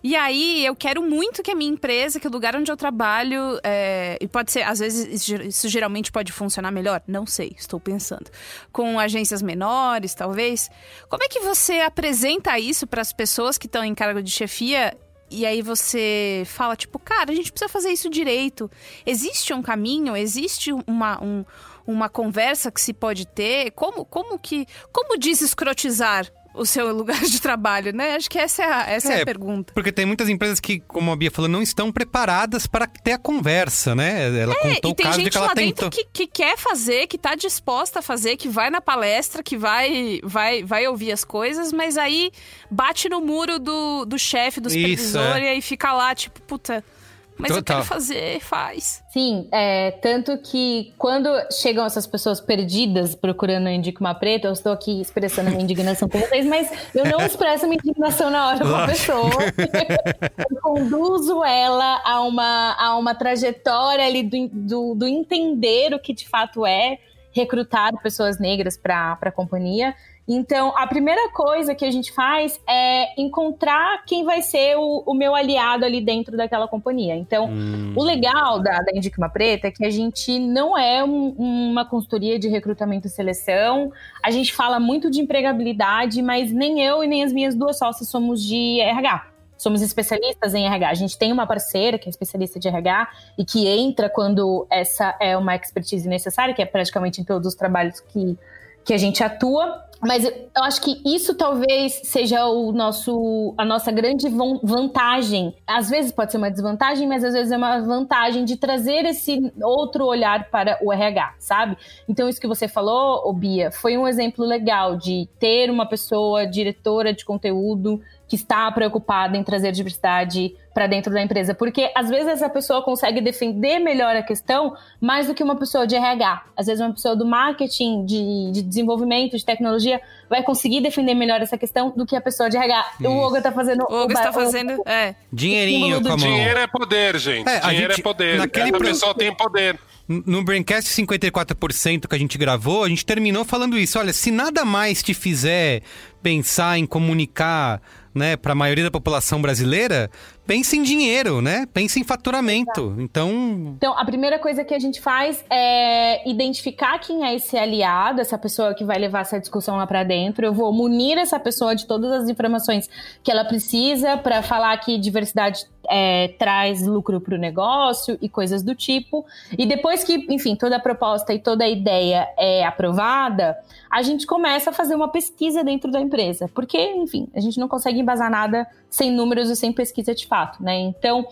E aí eu quero muito que a minha empresa, que o lugar onde eu trabalho, é, e pode ser, às vezes isso geralmente pode funcionar melhor, não sei, estou pensando. Com agências menores, talvez. Como é que você apresenta isso para as pessoas que estão em cargo de chefia e aí você fala, tipo, cara, a gente precisa fazer isso direito. Existe um caminho, existe uma, um, uma conversa que se pode ter? Como, como que. Como desescrotizar o seu lugar de trabalho, né? Acho que essa é a, essa é, é a pergunta. Porque tem muitas empresas que, como a Bia falou, não estão preparadas para ter a conversa, né? Ela é, contou o caso de que ela tentou. Que, que quer fazer, que está disposta a fazer, que vai na palestra, que vai, vai, vai ouvir as coisas, mas aí bate no muro do, do chefe, do supervisor, Isso, é. e aí fica lá, tipo, puta. Mas Total. eu quero fazer, faz. Sim, é, tanto que quando chegam essas pessoas perdidas procurando a Indico Preta, eu estou aqui expressando a minha indignação com vocês, mas eu não expresso minha indignação na hora com a pessoa. eu conduzo ela a uma, a uma trajetória ali do, do, do entender o que de fato é recrutar pessoas negras para a companhia então, a primeira coisa que a gente faz é encontrar quem vai ser o, o meu aliado ali dentro daquela companhia. Então, hum. o legal da, da Preta é que a gente não é um, uma consultoria de recrutamento e seleção, a gente fala muito de empregabilidade, mas nem eu e nem as minhas duas sócias somos de RH somos especialistas em RH. A gente tem uma parceira que é especialista de RH e que entra quando essa é uma expertise necessária, que é praticamente em todos os trabalhos que, que a gente atua. Mas eu acho que isso talvez seja o nosso, a nossa grande vantagem. Às vezes pode ser uma desvantagem, mas às vezes é uma vantagem de trazer esse outro olhar para o RH, sabe? Então, isso que você falou, Bia, foi um exemplo legal de ter uma pessoa diretora de conteúdo que está preocupada em trazer diversidade para dentro da empresa, porque às vezes essa pessoa consegue defender melhor a questão mais do que uma pessoa de RH. Às vezes uma pessoa do marketing, de, de desenvolvimento, de tecnologia, vai conseguir defender melhor essa questão do que a pessoa de RH. Isso. O Olga está fazendo... O Olga está fazendo, é. Dinheirinho, como... Dinheiro é poder, gente. É, Dinheiro gente, é poder. Naquele a pessoa tem poder. No Braincast 54% que a gente gravou, a gente terminou falando isso. Olha, se nada mais te fizer pensar em comunicar né, para a maioria da população brasileira, pense em dinheiro, né? Pense em faturamento. Então. Então, a primeira coisa que a gente faz é identificar quem é esse aliado, essa pessoa que vai levar essa discussão lá para dentro. Eu vou munir essa pessoa de todas as informações que ela precisa para falar que diversidade é, traz lucro para o negócio e coisas do tipo. E depois que, enfim, toda a proposta e toda a ideia é aprovada, a gente começa a fazer uma pesquisa dentro da empresa. Porque, enfim, a gente não consegue embasar nada sem números e sem pesquisa de fato, né? Então,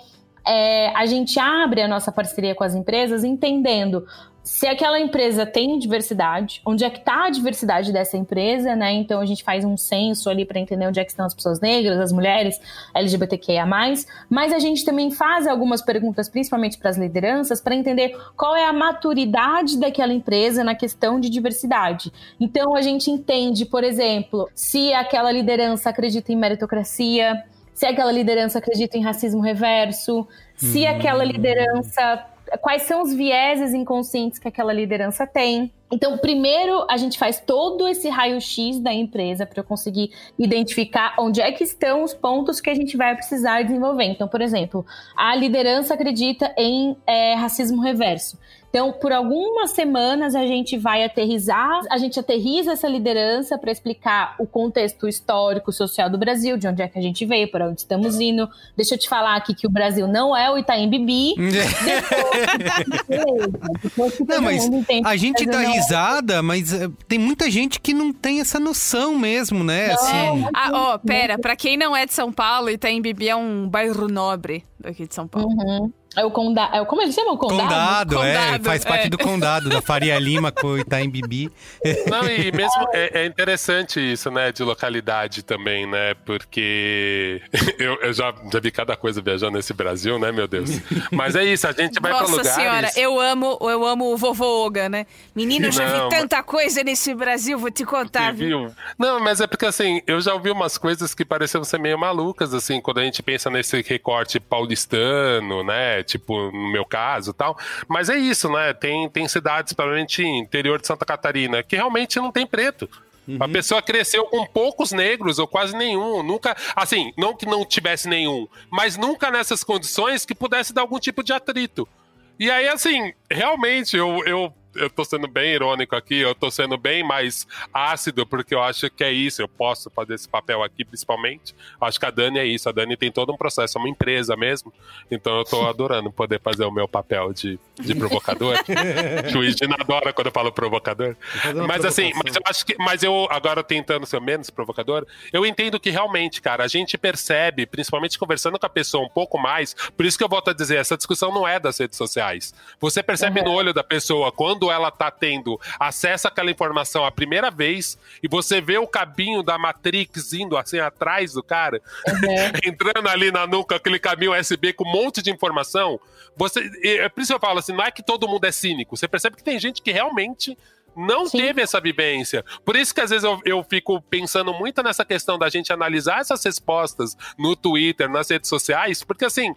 é, a gente abre a nossa parceria com as empresas entendendo se aquela empresa tem diversidade, onde é que está a diversidade dessa empresa, né? Então a gente faz um censo ali para entender onde é que estão as pessoas negras, as mulheres, LGBTQIA+, mas a gente também faz algumas perguntas, principalmente para as lideranças, para entender qual é a maturidade daquela empresa na questão de diversidade. Então a gente entende, por exemplo, se aquela liderança acredita em meritocracia, se aquela liderança acredita em racismo reverso, se hum. aquela liderança quais são os vieses inconscientes que aquela liderança tem. Então, primeiro a gente faz todo esse raio-x da empresa para eu conseguir identificar onde é que estão os pontos que a gente vai precisar desenvolver. Então, por exemplo, a liderança acredita em é, racismo reverso. Então, por algumas semanas a gente vai aterrizar, a gente aterriza essa liderança para explicar o contexto histórico, social do Brasil, de onde é que a gente veio, para onde estamos indo. Deixa eu te falar aqui que o Brasil não é o Itaim Bibi. Depois, não, mas a gente dá risada, mas eh, tem muita gente que não tem essa noção mesmo, né? Não, assim... Ah, ó, pera, para quem não é de São Paulo, Itaim Bibi é um bairro nobre daqui de São Paulo. Uhum. É o condado. É, como eles chamam? Condado? Condado, condado é. Faz parte é. do condado, da Faria Lima com o Itaim Bibi. Não, e mesmo é, é, interessante isso, né? De localidade também, né? Porque eu, eu, já, já vi cada coisa viajando nesse Brasil, né, meu Deus? Mas é isso, a gente vai Nossa pra lugares... senhora, eu amo, eu amo o vovô Oga, né? Menino, eu já Não, vi tanta coisa nesse Brasil, vou te contar, viu? Não, mas é porque assim, eu já ouvi umas coisas que pareciam ser meio malucas, assim, quando a gente pensa nesse recorte paulistano, né? Tipo, no meu caso tal. Mas é isso, né? Tem, tem cidades, provavelmente interior de Santa Catarina, que realmente não tem preto. Uhum. A pessoa cresceu com poucos negros ou quase nenhum. Nunca, assim, não que não tivesse nenhum, mas nunca nessas condições que pudesse dar algum tipo de atrito. E aí, assim, realmente, eu, eu eu tô sendo bem irônico aqui, eu tô sendo bem mais ácido, porque eu acho que é isso, eu posso fazer esse papel aqui, principalmente. Acho que a Dani é isso, a Dani tem todo um processo, é uma empresa mesmo, então eu tô adorando poder fazer o meu papel de, de provocador. o Igina adora quando eu falo provocador. Mas assim, mas eu acho que, mas eu agora tentando ser menos provocador, eu entendo que realmente, cara, a gente percebe, principalmente conversando com a pessoa um pouco mais, por isso que eu volto a dizer, essa discussão não é das redes sociais. Você percebe uhum. no olho da pessoa quando ela tá tendo acesso àquela informação a primeira vez e você vê o cabinho da Matrix indo assim atrás do cara, uhum. entrando ali na nuca, aquele caminho USB com um monte de informação, você. É por isso que eu falo assim, não é que todo mundo é cínico. Você percebe que tem gente que realmente não Sim. teve essa vivência. Por isso que às vezes eu, eu fico pensando muito nessa questão da gente analisar essas respostas no Twitter, nas redes sociais, porque assim,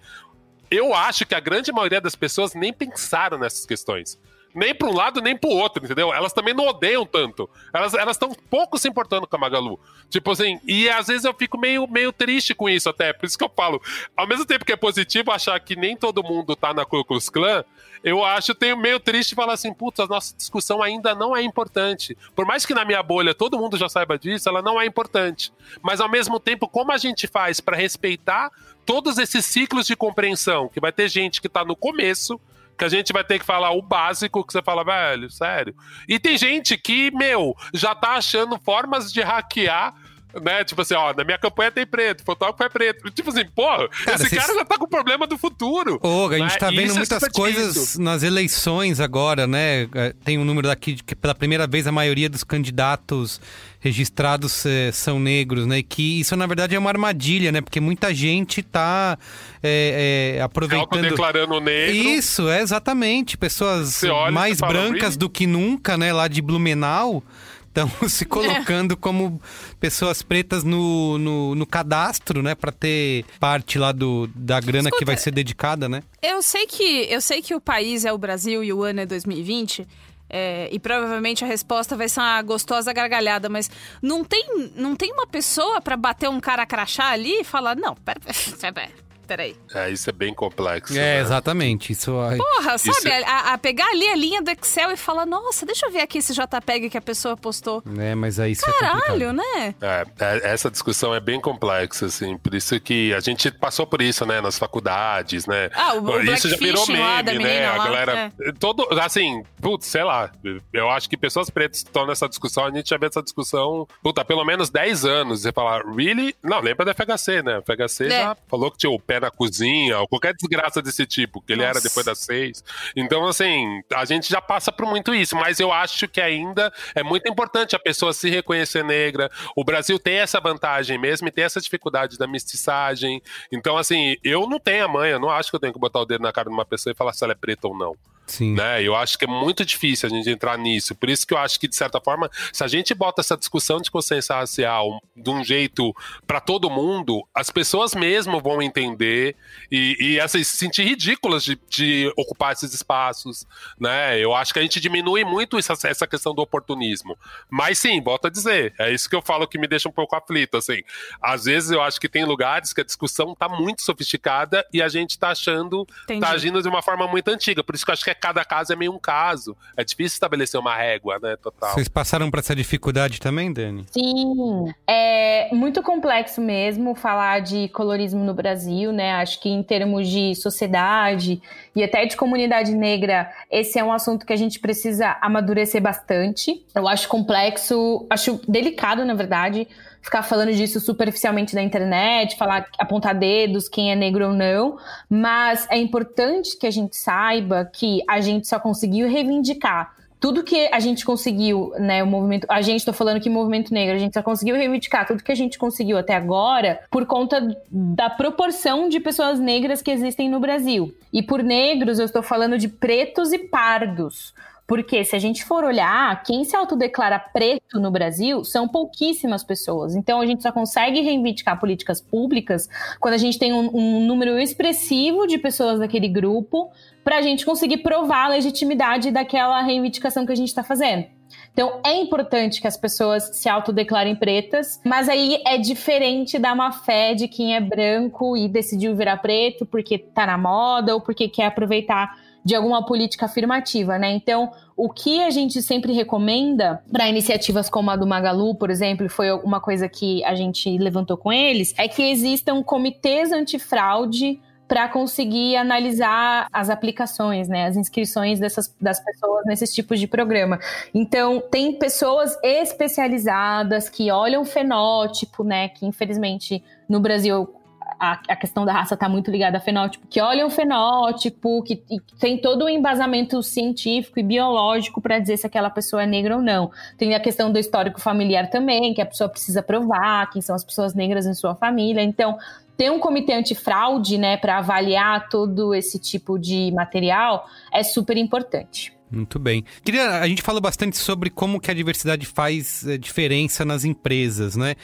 eu acho que a grande maioria das pessoas nem pensaram nessas questões nem para um lado nem para o outro, entendeu? Elas também não odeiam tanto. Elas estão pouco se importando com a Magalu. Tipo assim, e às vezes eu fico meio, meio triste com isso até. Por isso que eu falo, ao mesmo tempo que é positivo achar que nem todo mundo tá na Ku Klan, eu acho, tenho meio triste falar assim, putz, a nossa discussão ainda não é importante. Por mais que na minha bolha todo mundo já saiba disso, ela não é importante. Mas ao mesmo tempo, como a gente faz para respeitar todos esses ciclos de compreensão, que vai ter gente que tá no começo, que a gente vai ter que falar o básico que você fala, velho, sério. E tem gente que, meu, já tá achando formas de hackear né? Tipo assim, ó, na minha campanha tem preto, fotógrafo é preto. Tipo assim, pô, cara, esse cara já tá com problema do futuro. Ô, a gente né? tá vendo muitas é coisas nas eleições agora, né? É, tem um número daqui de que pela primeira vez a maioria dos candidatos registrados é, são negros, né? E que isso na verdade é uma armadilha, né? Porque muita gente tá é, é, aproveitando. declarando negro. Isso, é exatamente. Pessoas mais brancas do que nunca, né? Lá de Blumenau estão se colocando é. como pessoas pretas no, no, no cadastro, né? Para ter parte lá do, da grana Escuta, que vai ser dedicada, né? Eu sei que eu sei que o país é o Brasil e o ano é 2020. É, e provavelmente a resposta vai ser uma gostosa gargalhada, mas não tem, não tem uma pessoa para bater um cara crachá ali e falar: não, pera, pera, pera, peraí. É, isso é bem complexo. É, né? exatamente. Isso Porra, sabe? Isso... É a, a, pegar ali a linha do Excel e falar, nossa, deixa eu ver aqui esse JPEG que a pessoa postou. É, mas aí isso é Caralho, é né? É, é, essa discussão é bem complexa, assim. Por isso que a gente passou por isso, né? Nas faculdades, né? Ah, o, o Isso já virou meme, né? A galera. É. Todo, assim, putz, sei lá. Eu acho que pessoas pretas estão nessa discussão. A gente já vê essa discussão, puta, pelo menos 10 anos. Você falar, really? Não, lembra da FHC, né? O FHC é. já falou que tinha o pé na cozinha, ou qualquer desgraça desse tipo, que ele Nossa. era depois das seis. Então, assim, a gente já passa por muito isso, mas eu acho que ainda é muito importante a pessoa se reconhecer negra. O Brasil tem essa vantagem mesmo e tem essa dificuldade da mestiçagem. Então, assim, eu não tenho a mãe, eu não acho que eu tenho que botar o dedo na cara de uma pessoa e falar se ela é preta ou não. Sim. Né? Eu acho que é muito difícil a gente entrar nisso. Por isso que eu acho que, de certa forma, se a gente bota essa discussão de consciência racial de um jeito para todo mundo, as pessoas mesmo vão entender e, e assim, se sentir ridículas de, de, ocupar esses espaços. Né? Eu acho que a gente diminui muito essa, essa questão do oportunismo. Mas sim, volto a dizer, é isso que eu falo que me deixa um pouco aflito. Assim. Às vezes eu acho que tem lugares que a discussão está muito sofisticada e a gente está achando, está agindo de uma forma muito antiga. Por isso que eu acho que é cada caso é meio um caso. É difícil estabelecer uma régua, né, total. Vocês passaram por essa dificuldade também, Dani? Sim, é muito complexo mesmo falar de colorismo no Brasil, né? Acho que em termos de sociedade e até de comunidade negra, esse é um assunto que a gente precisa amadurecer bastante. Eu acho complexo, acho delicado, na verdade, ficar falando disso superficialmente na internet, falar, apontar dedos, quem é negro ou não, mas é importante que a gente saiba que a gente só conseguiu reivindicar tudo que a gente conseguiu, né, o movimento, a gente tô falando que movimento negro, a gente só conseguiu reivindicar tudo que a gente conseguiu até agora por conta da proporção de pessoas negras que existem no Brasil. E por negros eu estou falando de pretos e pardos Porque se a gente for olhar, quem se autodeclara preto no Brasil são pouquíssimas pessoas. Então a gente só consegue reivindicar políticas públicas quando a gente tem um, um número expressivo de pessoas daquele grupo para a gente conseguir provar a legitimidade daquela reivindicação que a gente está fazendo. Então, é importante que as pessoas se autodeclarem pretas, mas aí é diferente da má fé de quem é branco e decidiu virar preto porque tá na moda ou porque quer aproveitar de alguma política afirmativa, né? Então, o que a gente sempre recomenda para iniciativas como a do Magalu, por exemplo, foi uma coisa que a gente levantou com eles, é que existam comitês antifraude para conseguir analisar as aplicações, né, as inscrições dessas, das pessoas nesses tipos de programa. Então, tem pessoas especializadas que olham fenótipo, né, que infelizmente no Brasil a, a questão da raça está muito ligada a fenótipo, que olham o fenótipo, que, tem todo o um embasamento científico e biológico para dizer se aquela pessoa é negra ou não. Tem a questão do histórico familiar também, que a pessoa precisa provar quem são as pessoas negras em sua família. Então, ter um comitê antifraude, né, para avaliar todo esse tipo de material é super importante. Muito bem. Queria, a gente falou bastante sobre como que a diversidade faz é, diferença nas empresas, né?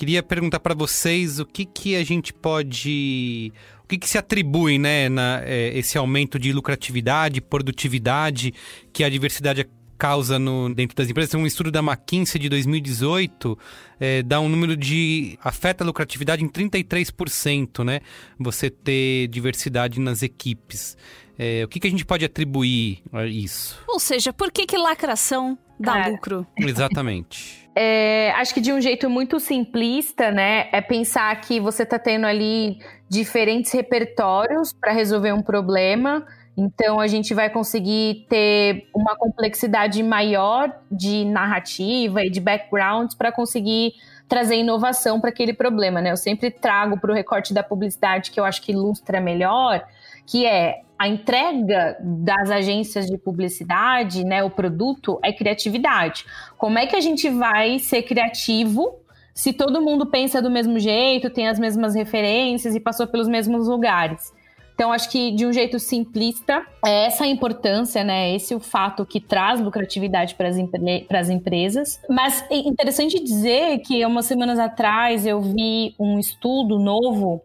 Queria perguntar para vocês o que que a gente pode, o que que se atribui, né, na, é, esse aumento de lucratividade, produtividade que a diversidade causa no, dentro das empresas. Um estudo da McKinsey de 2018 é, dá um número de. afeta a lucratividade em 33%, né? Você ter diversidade nas equipes. É, o que, que a gente pode atribuir a isso? Ou seja, por que, que lacração dá é. lucro? Exatamente. É, acho que de um jeito muito simplista, né, é pensar que você está tendo ali diferentes repertórios para resolver um problema então a gente vai conseguir ter uma complexidade maior de narrativa e de backgrounds para conseguir trazer inovação para aquele problema, né? Eu sempre trago para o recorte da publicidade que eu acho que ilustra melhor, que é a entrega das agências de publicidade, né, o produto é criatividade. Como é que a gente vai ser criativo se todo mundo pensa do mesmo jeito, tem as mesmas referências e passou pelos mesmos lugares? Então, acho que de um jeito simplista, é essa a importância, né? Esse é o fato que traz lucratividade para as, empre as empresas. Mas é interessante dizer que, umas semanas atrás, eu vi um estudo novo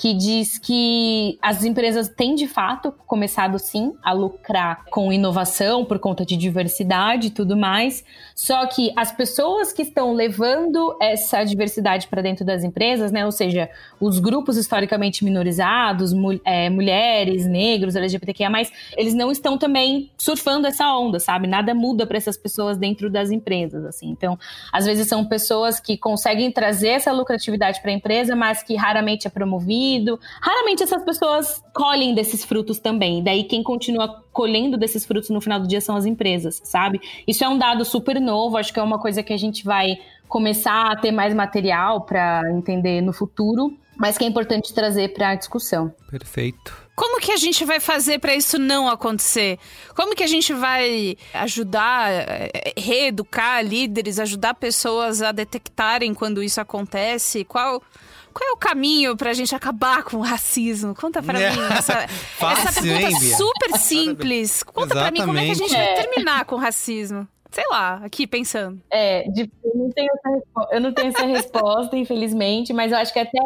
que diz que as empresas têm de fato começado sim a lucrar com inovação por conta de diversidade e tudo mais. Só que as pessoas que estão levando essa diversidade para dentro das empresas, né, ou seja, os grupos historicamente minorizados, mu é, mulheres, negros, LGBTQIA+, eles não estão também surfando essa onda, sabe? Nada muda para essas pessoas dentro das empresas, assim. Então, às vezes são pessoas que conseguem trazer essa lucratividade para a empresa, mas que raramente é promovida Raramente essas pessoas colhem desses frutos também. Daí quem continua colhendo desses frutos no final do dia são as empresas, sabe? Isso é um dado super novo, acho que é uma coisa que a gente vai começar a ter mais material para entender no futuro, mas que é importante trazer para a discussão. Perfeito. Como que a gente vai fazer para isso não acontecer? Como que a gente vai ajudar, eh, reeducar líderes, ajudar pessoas a detectarem quando isso acontece? Qual qual é o caminho pra gente acabar com o racismo? Conta pra É. mim. Essa, Fácil, essa pergunta hein, super simples. Conta pra mim como é que a gente vai Exatamente. terminar com o racismo. Sei lá, aqui pensando. É, de- eu, não tenho essa, eu não tenho essa resposta, infelizmente, mas eu acho que até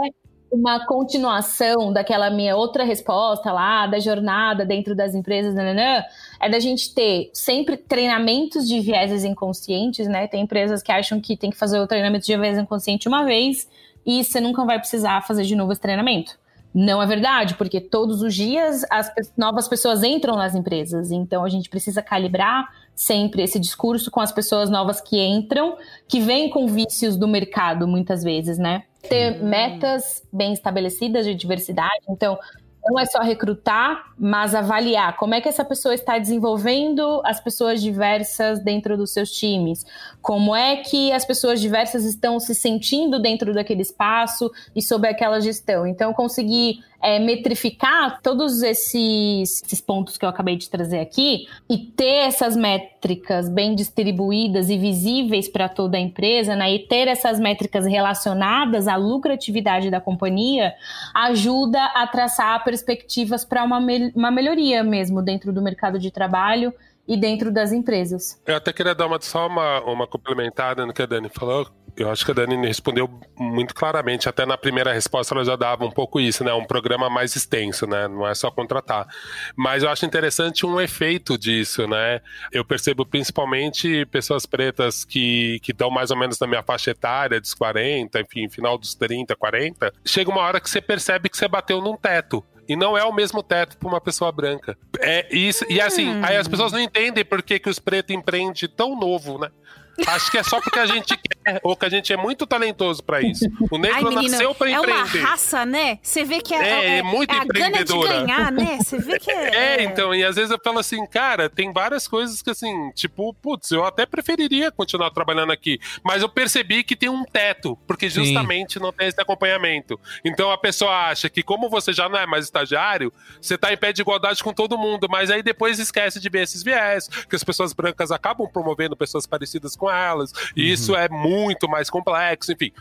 uma continuação daquela minha outra resposta lá, da jornada dentro das empresas, nananã, é da gente ter sempre treinamentos de vieses inconscientes, né? Tem empresas que acham que tem que fazer o treinamento de viés inconsciente uma vez e você nunca vai precisar fazer de novo esse treinamento. Não é verdade, porque todos os dias as novas pessoas entram nas empresas, então a gente precisa calibrar sempre esse discurso com as pessoas novas que entram, que vêm com vícios do mercado muitas vezes, né? Ter metas bem estabelecidas de diversidade, então não é só recrutar, mas avaliar como é que essa pessoa está desenvolvendo as pessoas diversas dentro dos seus times, como é que as pessoas diversas estão se sentindo dentro daquele espaço e sob aquela gestão. Então, conseguir é, metrificar todos esses, esses pontos que eu acabei de trazer aqui e ter essas métricas bem distribuídas e visíveis para toda a empresa, né, e ter essas métricas relacionadas à lucratividade da companhia, ajuda a traçar perspectivas para uma, uma melhoria mesmo dentro do mercado de trabalho e dentro das empresas. Eu até queria dar uma, só uma, uma complementada no que a Dani falou. Eu acho que a Dani respondeu muito claramente. Até na primeira resposta ela já dava um pouco isso, né? Um programa mais extenso, né? Não é só contratar. Mas eu acho interessante um efeito disso, né? Eu percebo principalmente pessoas pretas que estão mais ou menos na minha faixa etária, dos 40, enfim, final dos 30, 40. Chega uma hora que você percebe que você bateu num teto. E não é o mesmo teto para uma pessoa branca. É isso, e assim, aí as pessoas não entendem por que, que os pretos empreendem tão novo, né? Acho que é só porque a gente quer, ou que a gente é muito talentoso para isso. O negro Ai, menino, nasceu para é uma empreender. raça, né? Você vê que é, É, é muito é a gana de empreendedora. ganhar, né? Você vê que é... É, então, e às vezes eu falo assim, cara, tem várias coisas que assim, tipo, putz, eu até preferiria continuar trabalhando aqui, mas eu percebi que tem um teto, porque Sim. justamente não tem esse acompanhamento. Então a pessoa acha que como você já não é mais estagiário, você tá em pé de igualdade com todo mundo, mas aí depois esquece de ver esses viés, que as pessoas brancas acabam promovendo pessoas parecidas com elas, e isso é muito mais complexo, enfim.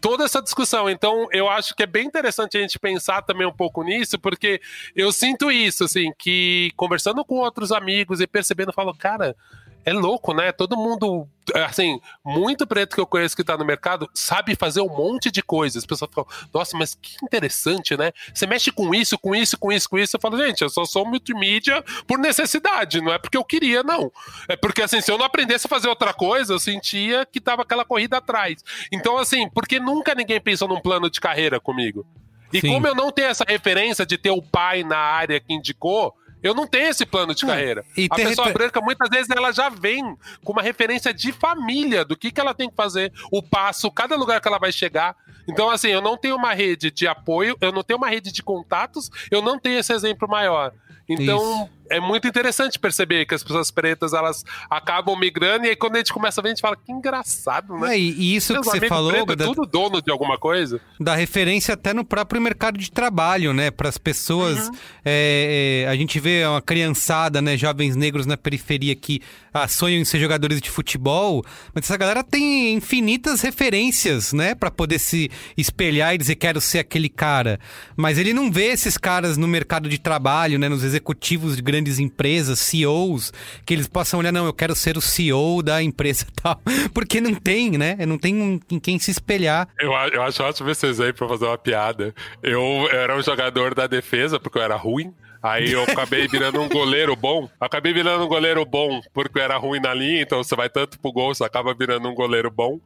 Toda essa discussão. Então, eu acho que é bem interessante a gente pensar também um pouco nisso, porque eu sinto isso, assim, que conversando com outros amigos e percebendo, eu falo, cara, é louco, né? Todo mundo, assim, muito preto que eu conheço que tá no mercado sabe fazer um monte de coisas. As pessoas falam, nossa, mas que interessante, né? Você mexe com isso, com isso, com isso, com isso. Eu falo, gente, eu só sou multimídia por necessidade, não é porque eu queria, não. É porque, assim, se eu não aprendesse a fazer outra coisa, eu sentia que tava aquela corrida atrás. Então, assim, porque nunca ninguém pensou num plano de carreira comigo? E Sim. como eu não tenho essa referência de ter o pai na área que indicou, eu não tenho esse plano de carreira. e a pessoa refer- branca, muitas vezes, ela já vem com uma referência de família, do que, que ela tem que fazer, o passo, cada lugar que ela vai chegar. Então, assim, eu não tenho uma rede de apoio, eu não tenho uma rede de contatos, eu não tenho esse exemplo maior. Então, é muito interessante perceber que as pessoas pretas, elas acabam migrando, e aí quando a gente começa a ver, a gente fala, que engraçado, né? É, e, isso Meus que você falou, pretos é da, tudo dono de alguma coisa. da referência até no próprio mercado de trabalho, né? Para as pessoas. Uhum. é, é, a gente vê uma criançada, né? Jovens negros na periferia que ah, sonham em ser jogadores de futebol, mas essa galera tem infinitas referências, né? Para poder se espelhar e dizer quero ser aquele cara. Mas ele não vê esses caras no mercado de trabalho, né? Nos executivos de grandes empresas, CEOs, que eles possam olhar, não, eu quero ser o CEO da empresa tal. Porque não tem, né? Não tem um- em quem se espelhar. Eu, eu acho ótimo esse exemplo pra fazer uma piada. Eu, eu era um jogador da defesa, porque eu era ruim. Aí eu acabei virando um goleiro bom. Acabei virando um goleiro bom, porque eu era ruim na linha, então você vai tanto pro gol, você acaba virando um goleiro bom.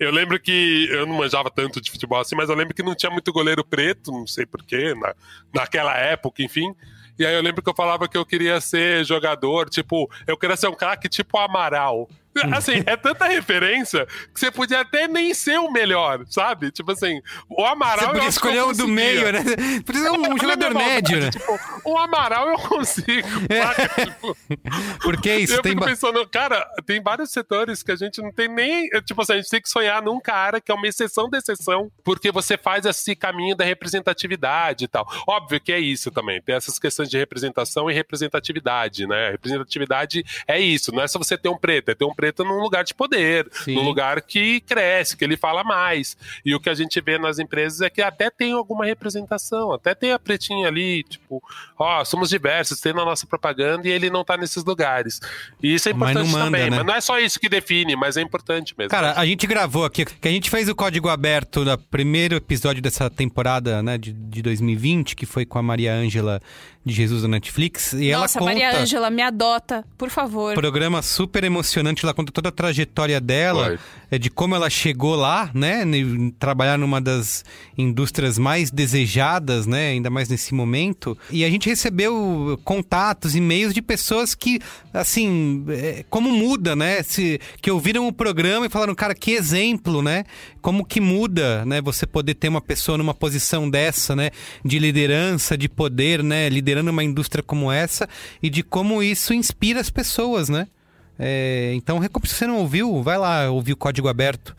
Eu lembro que eu não manjava tanto de futebol assim, mas eu lembro que não tinha muito goleiro preto, não sei porquê, na, naquela época, enfim. E aí eu lembro que eu falava que eu queria ser jogador, tipo, eu queria ser um craque tipo Amaral. Assim, é tanta referência que você podia até nem ser o melhor, sabe? Tipo assim, o Amaral Você podia escolher um do meio, né? Podia ser um a jogador médio, né? Tipo, o Amaral eu consigo. Tipo, Porque é isso, eu tem fico pensando, cara, tem vários setores que a gente não tem nem. Tipo assim, a gente tem que sonhar num cara que é uma exceção da exceção, porque você faz esse caminho da representatividade e tal. Óbvio que é isso também. Tem essas questões de representação e representatividade, né? Representatividade é isso, não é só você ter um preto, é ter um preto num lugar de poder, Sim. num lugar que cresce, que ele fala mais. E o que a gente vê nas empresas é que até tem alguma representação, até tem a pretinha ali, tipo, ó, somos diversos, tem na nossa propaganda e ele não tá nesses lugares. E isso é importante manda, também. né? Mas não é só isso que define, mas é importante mesmo. Cara, a gente gravou aqui, que a gente fez o código aberto no primeiro episódio dessa temporada, né, de, de 2020, que foi com a Maria Ângela de Jesus da Netflix. E Nossa, ela conta. Maria Ângela, me adota, por favor. Programa super emocionante, ela conta toda a trajetória dela, é, de como ela chegou lá, né? Trabalhar numa das indústrias mais desejadas, né? Ainda mais nesse momento. E a gente recebeu contatos, e-mails de pessoas que, assim, é, como muda, né? Se, que ouviram o programa e falaram, cara, que exemplo, né? Como que muda, né? Você poder ter uma pessoa numa posição dessa, né? De liderança, de poder, né? Liderando uma indústria como essa e de como isso inspira as pessoas, né? É, então, se você não ouviu, vai lá ouvir o Código Aberto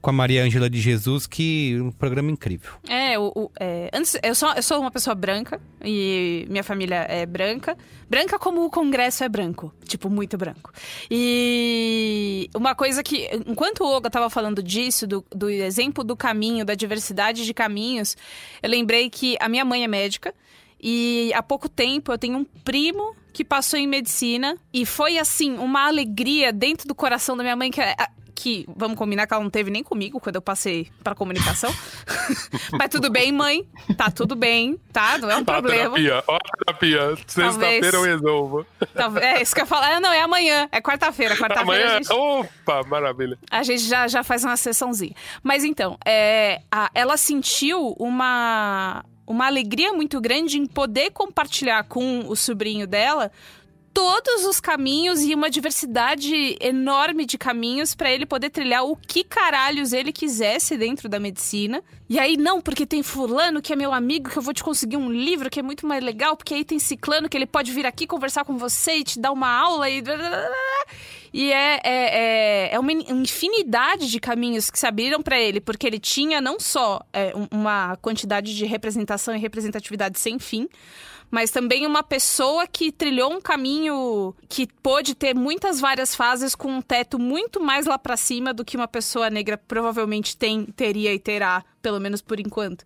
com a Maria Ângela de Jesus, que é um programa incrível. É, o, o- é, antes, eu, sou, eu sou uma pessoa branca e minha família é branca. Branca como o Congresso é branco. Tipo, muito branco. E uma coisa que, enquanto o Olga tava falando disso, do, do exemplo do caminho, da diversidade de caminhos, eu lembrei que a minha mãe é médica. E há pouco tempo eu tenho um primo que passou em medicina e foi assim uma alegria dentro do coração da minha mãe que é, que vamos combinar que ela não teve nem comigo quando eu passei para comunicação. Mas tudo bem, mãe. Tá tudo bem, tá? Não é um problema. Terapia, ó, terapia. Sexta-feira eu resolvo. É isso que eu falo. É, não, é amanhã. É quarta-feira. Quarta-feira. Amanhã. Gente... Opa, maravilha. A gente já, já faz uma sessãozinha. Mas então, é, a, ela sentiu uma uma alegria muito grande em poder compartilhar com o sobrinho dela todos os caminhos e uma diversidade enorme de caminhos para ele poder trilhar o que caralhos ele quisesse dentro da medicina. E aí, não, porque tem fulano que é meu amigo, que eu vou te conseguir um livro que é muito mais legal, porque aí tem ciclano que ele pode vir aqui conversar com você e te dar uma aula e. E é, é, é, é uma infinidade de caminhos que se abriram para ele, porque ele tinha não só é, uma quantidade de representação e representatividade sem fim, mas também uma pessoa que trilhou um caminho que pôde ter muitas várias fases com um teto muito mais lá para cima do que uma pessoa negra provavelmente tem, teria e terá, pelo menos por enquanto.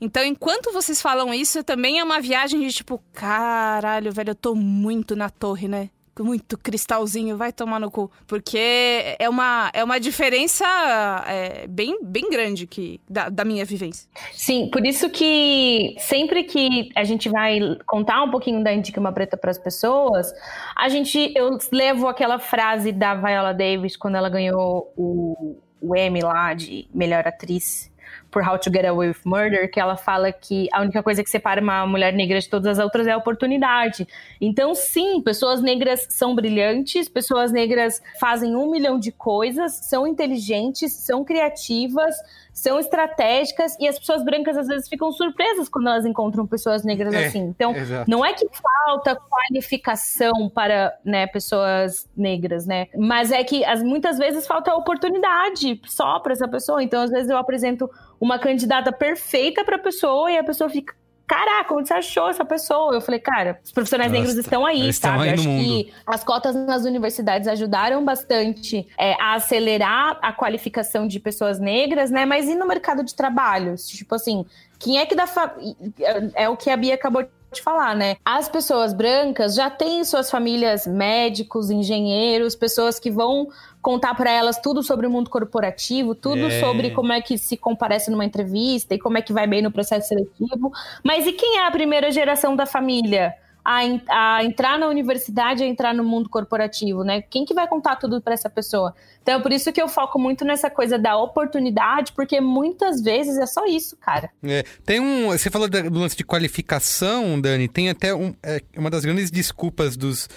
Então, enquanto vocês falam isso, também é uma viagem de tipo, caralho, velho, eu tô muito na torre, né? Muito cristalzinho, vai tomar no cu. Porque é uma, é uma diferença é, bem, bem grande que, da, da minha vivência. Sim, por isso que sempre que a gente vai contar um pouquinho da Indica Preta para as pessoas, a gente, eu levo aquela frase da Viola Davis quando ela ganhou o, o Emmy lá de melhor atriz por How to Get Away with Murder, que ela fala que a única coisa que separa uma mulher negra de todas as outras é a oportunidade. Então, sim, pessoas negras são brilhantes, pessoas negras fazem um milhão de coisas, são inteligentes, são criativas, são estratégicas e as pessoas brancas às vezes ficam surpresas quando elas encontram pessoas negras é, assim. Então, exato. não é que falta qualificação para né, pessoas negras, né? Mas é que as, muitas vezes falta oportunidade só para essa pessoa. Então, às vezes eu apresento uma candidata perfeita para a pessoa e a pessoa fica caraca, onde você achou essa pessoa? Eu falei, cara, os profissionais Nossa, negros estão aí, sabe? Aí Acho que as cotas nas universidades ajudaram bastante é, a acelerar a qualificação de pessoas negras, né? Mas e no mercado de trabalho? Tipo assim, quem é que dá. Fa... É, é o que a Bia acabou de falar, né? As pessoas brancas já têm suas famílias médicos, engenheiros, pessoas que vão contar para elas tudo sobre o mundo corporativo, tudo é. sobre como é que se comparece numa entrevista e como é que vai bem no processo seletivo. Mas e quem é a primeira geração da família? A, a, entrar na universidade, a entrar no mundo corporativo, né? Quem que vai contar tudo para essa pessoa? Então, é por isso que eu foco muito nessa coisa da oportunidade, porque muitas vezes é só isso, cara. É, tem um. Você falou do lance de qualificação, Dani. Tem até um, é, uma das grandes desculpas dos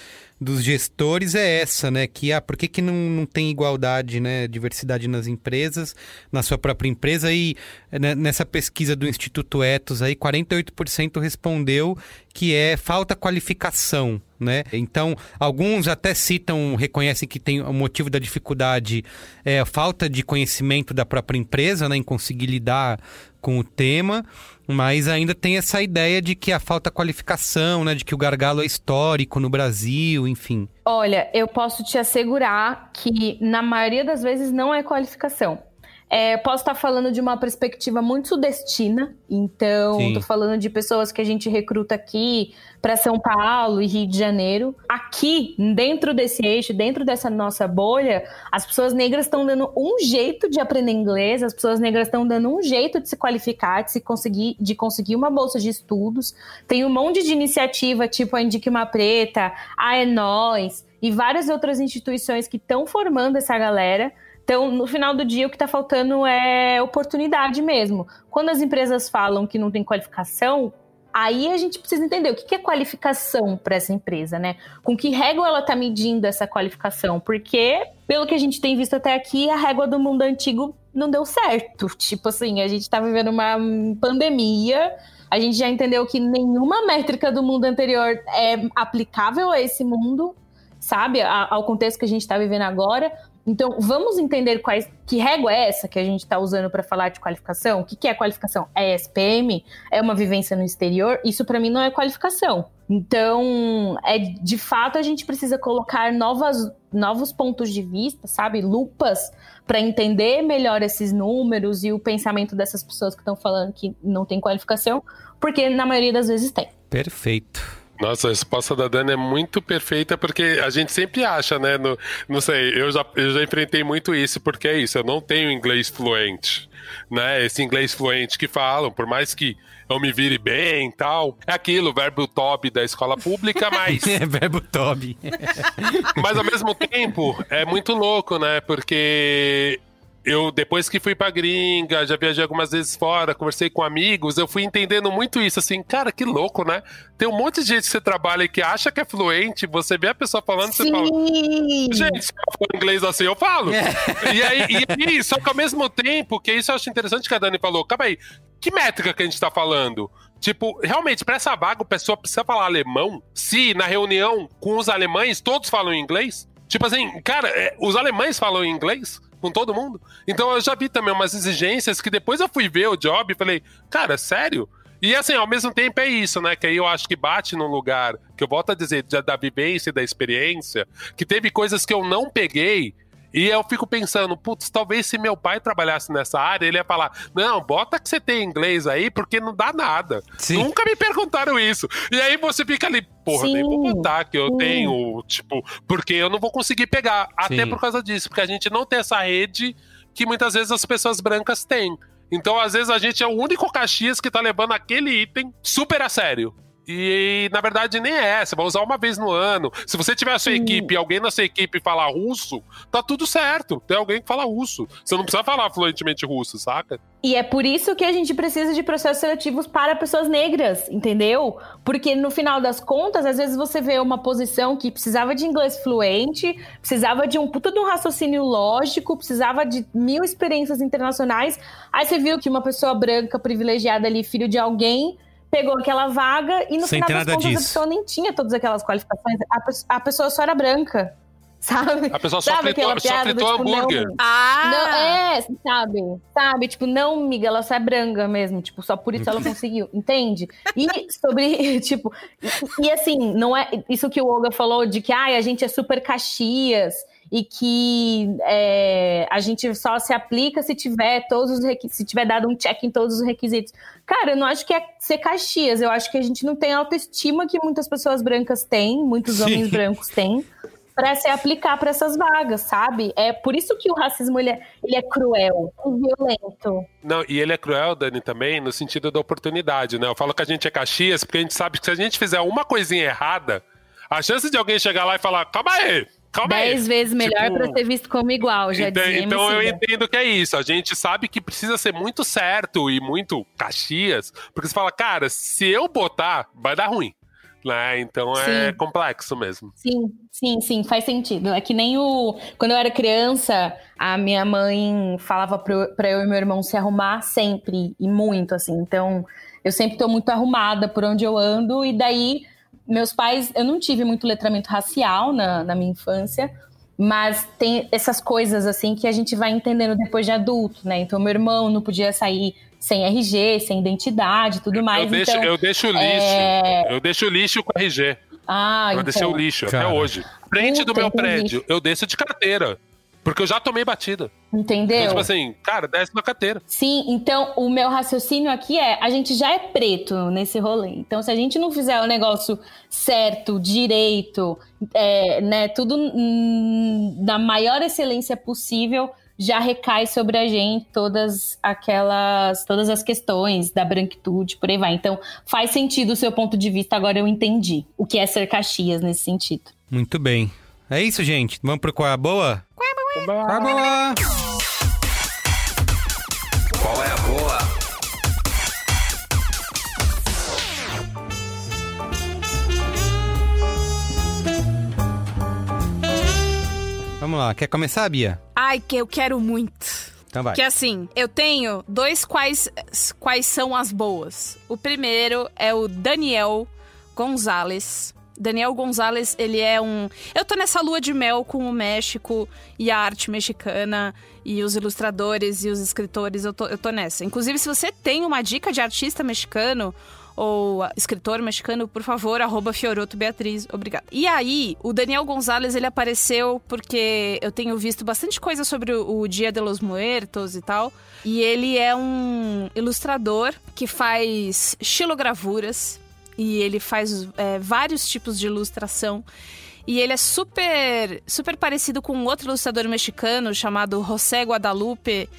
dos gestores é essa, né? Que ah, por que, que não, não tem igualdade, né? Diversidade nas empresas, na sua própria empresa. E nessa pesquisa do Instituto Etos aí, 48% respondeu que é falta qualificação, né? Então, alguns até citam, reconhecem que tem o motivo da dificuldade é a falta de conhecimento da própria empresa, né? Em conseguir lidar com o tema, mas ainda tem essa ideia de que a falta qualificação, né, de que o gargalo é histórico no Brasil, enfim. Olha, eu posso te assegurar que na maioria das vezes não é qualificação. É, posso estar falando de uma perspectiva muito sudestina, então estou falando de pessoas que a gente recruta aqui para São Paulo e Rio de Janeiro. Aqui, dentro desse eixo, dentro dessa nossa bolha, as pessoas negras estão dando um jeito de aprender inglês, as pessoas negras estão dando um jeito de se qualificar, de se conseguir, de conseguir uma bolsa de estudos. Tem um monte de iniciativa, tipo a Indique uma Preta, a É Nós e várias outras instituições que estão formando essa galera então, no final do dia, o que está faltando é oportunidade mesmo. Quando as empresas falam que não tem qualificação, aí a gente precisa entender o que é qualificação para essa empresa, né? Com que régua ela está medindo essa qualificação? Porque, pelo que a gente tem visto até aqui, a régua do mundo antigo não deu certo. Tipo assim, a gente está vivendo uma pandemia. A gente já entendeu que nenhuma métrica do mundo anterior é aplicável a esse mundo, sabe? ao contexto que a gente está vivendo agora. Então, vamos entender quais, que régua é essa que a gente está usando para falar de qualificação? O que, que é qualificação? É SPM? É uma vivência no exterior? Isso para mim não é qualificação. Então, é de fato a gente precisa colocar novas, novos pontos de vista, sabe? Lupas para entender melhor esses números e o pensamento dessas pessoas que estão falando que não tem qualificação, porque na maioria das vezes tem. Perfeito. Nossa, a resposta da Dani é muito perfeita, porque a gente sempre acha, né? No, não sei, eu já, eu já enfrentei muito isso, porque é isso, eu não tenho inglês fluente, né? Esse inglês fluente que falam, por mais que eu me vire bem e tal. É aquilo, verbo top da escola pública, mas. é, verbo top. mas ao mesmo tempo, é muito louco, né? Porque eu, depois que fui pra gringa, já viajei algumas vezes fora, conversei com amigos, eu fui entendendo muito isso, assim, cara, que louco, né? Tem um monte de gente que você trabalha e que acha que é fluente, você vê a pessoa falando, Sim. você fala, gente, se eu falo inglês assim, eu falo. É. E, aí, e aí, só que ao mesmo tempo, que isso eu acho interessante que a Dani falou, calma aí, que métrica que a gente tá falando? Tipo, realmente, para essa vaga, a pessoa precisa falar alemão? Se na reunião com os alemães todos falam inglês? Tipo assim, cara, é, os alemães falam inglês? Com todo mundo. Então eu já vi também umas exigências que depois eu fui ver o job e falei, cara, sério? E assim, ao mesmo tempo é isso, né? Que aí eu acho que bate num lugar, que eu volto a dizer, da vivência e da experiência, que teve coisas que eu não peguei e eu fico pensando, putz, talvez se meu pai trabalhasse nessa área, ele ia falar: não, bota que você tem inglês aí, porque não dá nada. Sim. Nunca me perguntaram isso. E aí você fica ali, porra, Sim. nem vou botar que eu Sim. tenho, tipo, porque eu não vou conseguir pegar. Até por causa disso, porque a gente não tem essa rede que muitas vezes as pessoas brancas têm. Então, às vezes, a gente é o único Caxias que tá levando aquele item super a sério. E na verdade nem é, você vai usar uma vez no ano. Se você tiver a sua equipe e alguém na sua equipe falar russo, tá tudo certo. Tem alguém que fala russo. Você não precisa falar fluentemente russo, saca? E é por isso que a gente precisa de processos seletivos para pessoas negras, entendeu? Porque no final das contas, às vezes você vê uma posição que precisava de inglês fluente, precisava de um puta de um raciocínio lógico, precisava de mil experiências internacionais. Aí você viu que uma pessoa branca privilegiada ali, filho de alguém, pegou aquela vaga e no Sem final das contas disso. a pessoa nem tinha todas aquelas qualificações. A, a pessoa só era branca. Sabe? A pessoa só sabe fritou, só fritou do, tipo, hambúrguer. Não, ah! Não, é, sabe? Sabe? Tipo, não, miga, ela só é branca mesmo. Tipo, só por isso ela conseguiu. Entende? E sobre, tipo... E, e assim, não é... Isso que o Olga falou de que, ai, a gente é super Caxias e que é, a gente só se aplica se tiver todos os se tiver dado um check em todos os requisitos. Cara, eu não acho que é ser Caxias, eu acho que a gente não tem a autoestima que muitas pessoas brancas têm, muitos Sim. homens brancos têm, para se aplicar para essas vagas, sabe? É por isso que o racismo ele é, ele é cruel, violento. Não, e ele é cruel, Dani, também no sentido da oportunidade, né? Eu falo que a gente é Caxias porque a gente sabe que se a gente fizer uma coisinha errada, a chance de alguém chegar lá e falar, calma aí, Calma Dez aí. vezes melhor tipo, para ser visto como igual, já então, dizia Então eu entendo que é isso. A gente sabe que precisa ser muito certo e muito caxias, porque você fala, cara, se eu botar, vai dar ruim. Né? Então é sim. complexo mesmo. Sim, sim, sim, faz sentido. É que nem o. Quando eu era criança, a minha mãe falava para eu e meu irmão se arrumar sempre e muito, assim. Então eu sempre tô muito arrumada por onde eu ando, e daí meus pais, eu não tive muito letramento racial na, na minha infância, mas tem essas coisas assim que a gente vai entendendo depois de adulto, né? Então, meu irmão não podia sair sem RG, sem identidade tudo mais. Eu deixo, então, eu deixo lixo. É... Eu deixo lixo com RG. Ah, eu então. deixei o lixo Cara. até hoje. Frente Puta, do meu prédio, eu desço de carteira. Porque eu já tomei batida. Entendeu? Então, tipo assim, cara, desce na carteira. Sim, então o meu raciocínio aqui é: a gente já é preto nesse rolê. Então, se a gente não fizer o negócio certo, direito, é, né, tudo na maior excelência possível, já recai sobre a gente todas aquelas, todas as questões da branquitude, por aí vai. Então, faz sentido o seu ponto de vista, agora eu entendi o que é ser Caxias nesse sentido. Muito bem. É isso, gente. Vamos pro Qual é a Boa? Qual é a Boa? Qual é a Boa? Qual é a Boa? Vamos lá, quer começar, Bia? Ai, que eu quero muito. Então vai. Que assim, eu tenho dois quais, quais são as boas. O primeiro é o Daniel Gonzalez. Daniel Gonzalez, ele é um. Eu tô nessa lua de mel com o México e a arte mexicana e os ilustradores e os escritores, eu tô, eu tô nessa. Inclusive, se você tem uma dica de artista mexicano ou escritor mexicano, por favor, arroba Fioroto Beatriz, obrigada. E aí, o Daniel Gonzalez, ele apareceu porque eu tenho visto bastante coisa sobre o, Dia de los Muertos e tal, e ele é um ilustrador que faz xilogravuras e ele faz é, vários tipos de ilustração. E ele é super, super parecido com outro ilustrador mexicano chamado José Guadalupe,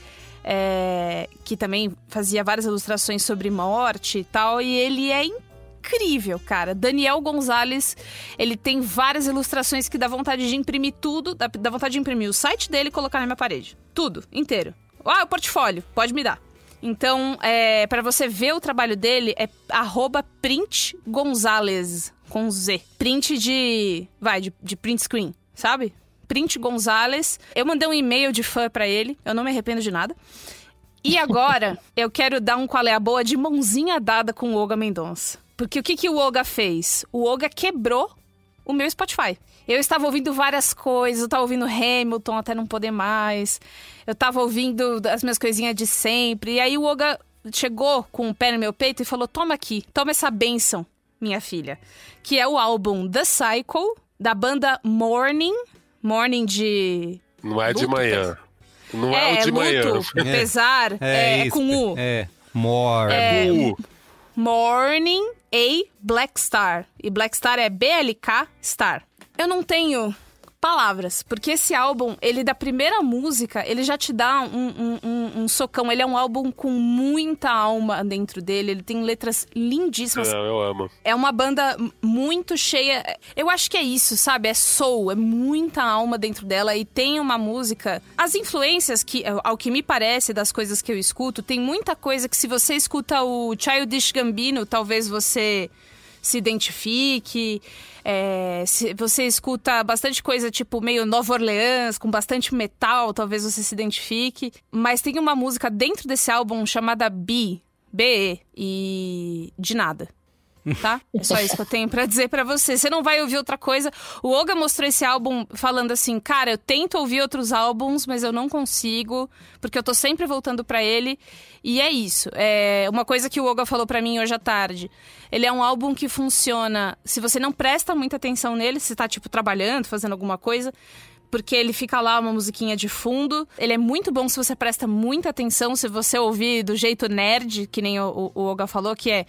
é, que também fazia várias ilustrações sobre morte e tal. E ele é incrível, cara. Daniel Gonzalez, ele tem várias ilustrações que dá vontade de imprimir tudo, dá, dá vontade de imprimir o site dele e colocar na minha parede. Tudo, inteiro. Ah, o portfólio, pode me dar. Então, é, para você ver o trabalho dele, é printgonzalez, com Z. Print de. Vai, de, de print screen, sabe? Print Gonzalez. Eu mandei um e-mail de fã para ele, eu não me arrependo de nada. E agora, eu quero dar um qual é a boa de mãozinha dada com o Olga Mendonça. Porque o que, que o Olga fez? O Olga quebrou o meu Spotify. Eu estava ouvindo várias coisas, eu estava ouvindo Hamilton até não poder mais. Eu estava ouvindo as minhas coisinhas de sempre. E aí o Oga chegou com o pé no meu peito e falou: Toma aqui, toma essa benção, minha filha. Que é o álbum The Cycle, da banda Morning. Morning de. Não é de manhã. Não é, É, o de luto, manhã. pesar, é, é isso, com U. É. More. É, Uh, Morning A Black Star. E Black Star é BLK Star. Eu não tenho palavras, porque esse álbum, ele da primeira música, ele já te dá um, um, um, um socão. Ele é um álbum com muita alma dentro dele, ele tem letras lindíssimas. não, eu amo. É uma banda muito cheia. Eu acho que é isso, sabe? É soul, é muita alma dentro dela e tem uma música. As influências que, ao que me parece, das coisas que eu escuto, tem muita coisa que se você escuta o Childish Gambino, talvez você se identifique. É, você escuta bastante coisa tipo meio Nova Orleans, com bastante metal, talvez você se identifique. Mas tem uma música dentro desse álbum chamada B, B e de nada. Tá? É só isso que eu tenho pra dizer pra você. Você não vai ouvir outra coisa. O Olga mostrou esse álbum falando assim: "Cara, eu tento ouvir outros álbuns, mas eu não consigo, porque eu tô sempre voltando pra ele". E é isso. É uma coisa que o Olga falou pra mim hoje à tarde. Ele é um álbum que funciona, se você não presta muita atenção nele, se tá tipo trabalhando, fazendo alguma coisa, porque ele fica lá uma musiquinha de fundo. Ele é muito bom se você presta muita atenção, se você ouvir do jeito nerd, que nem o, o, Olga falou, que é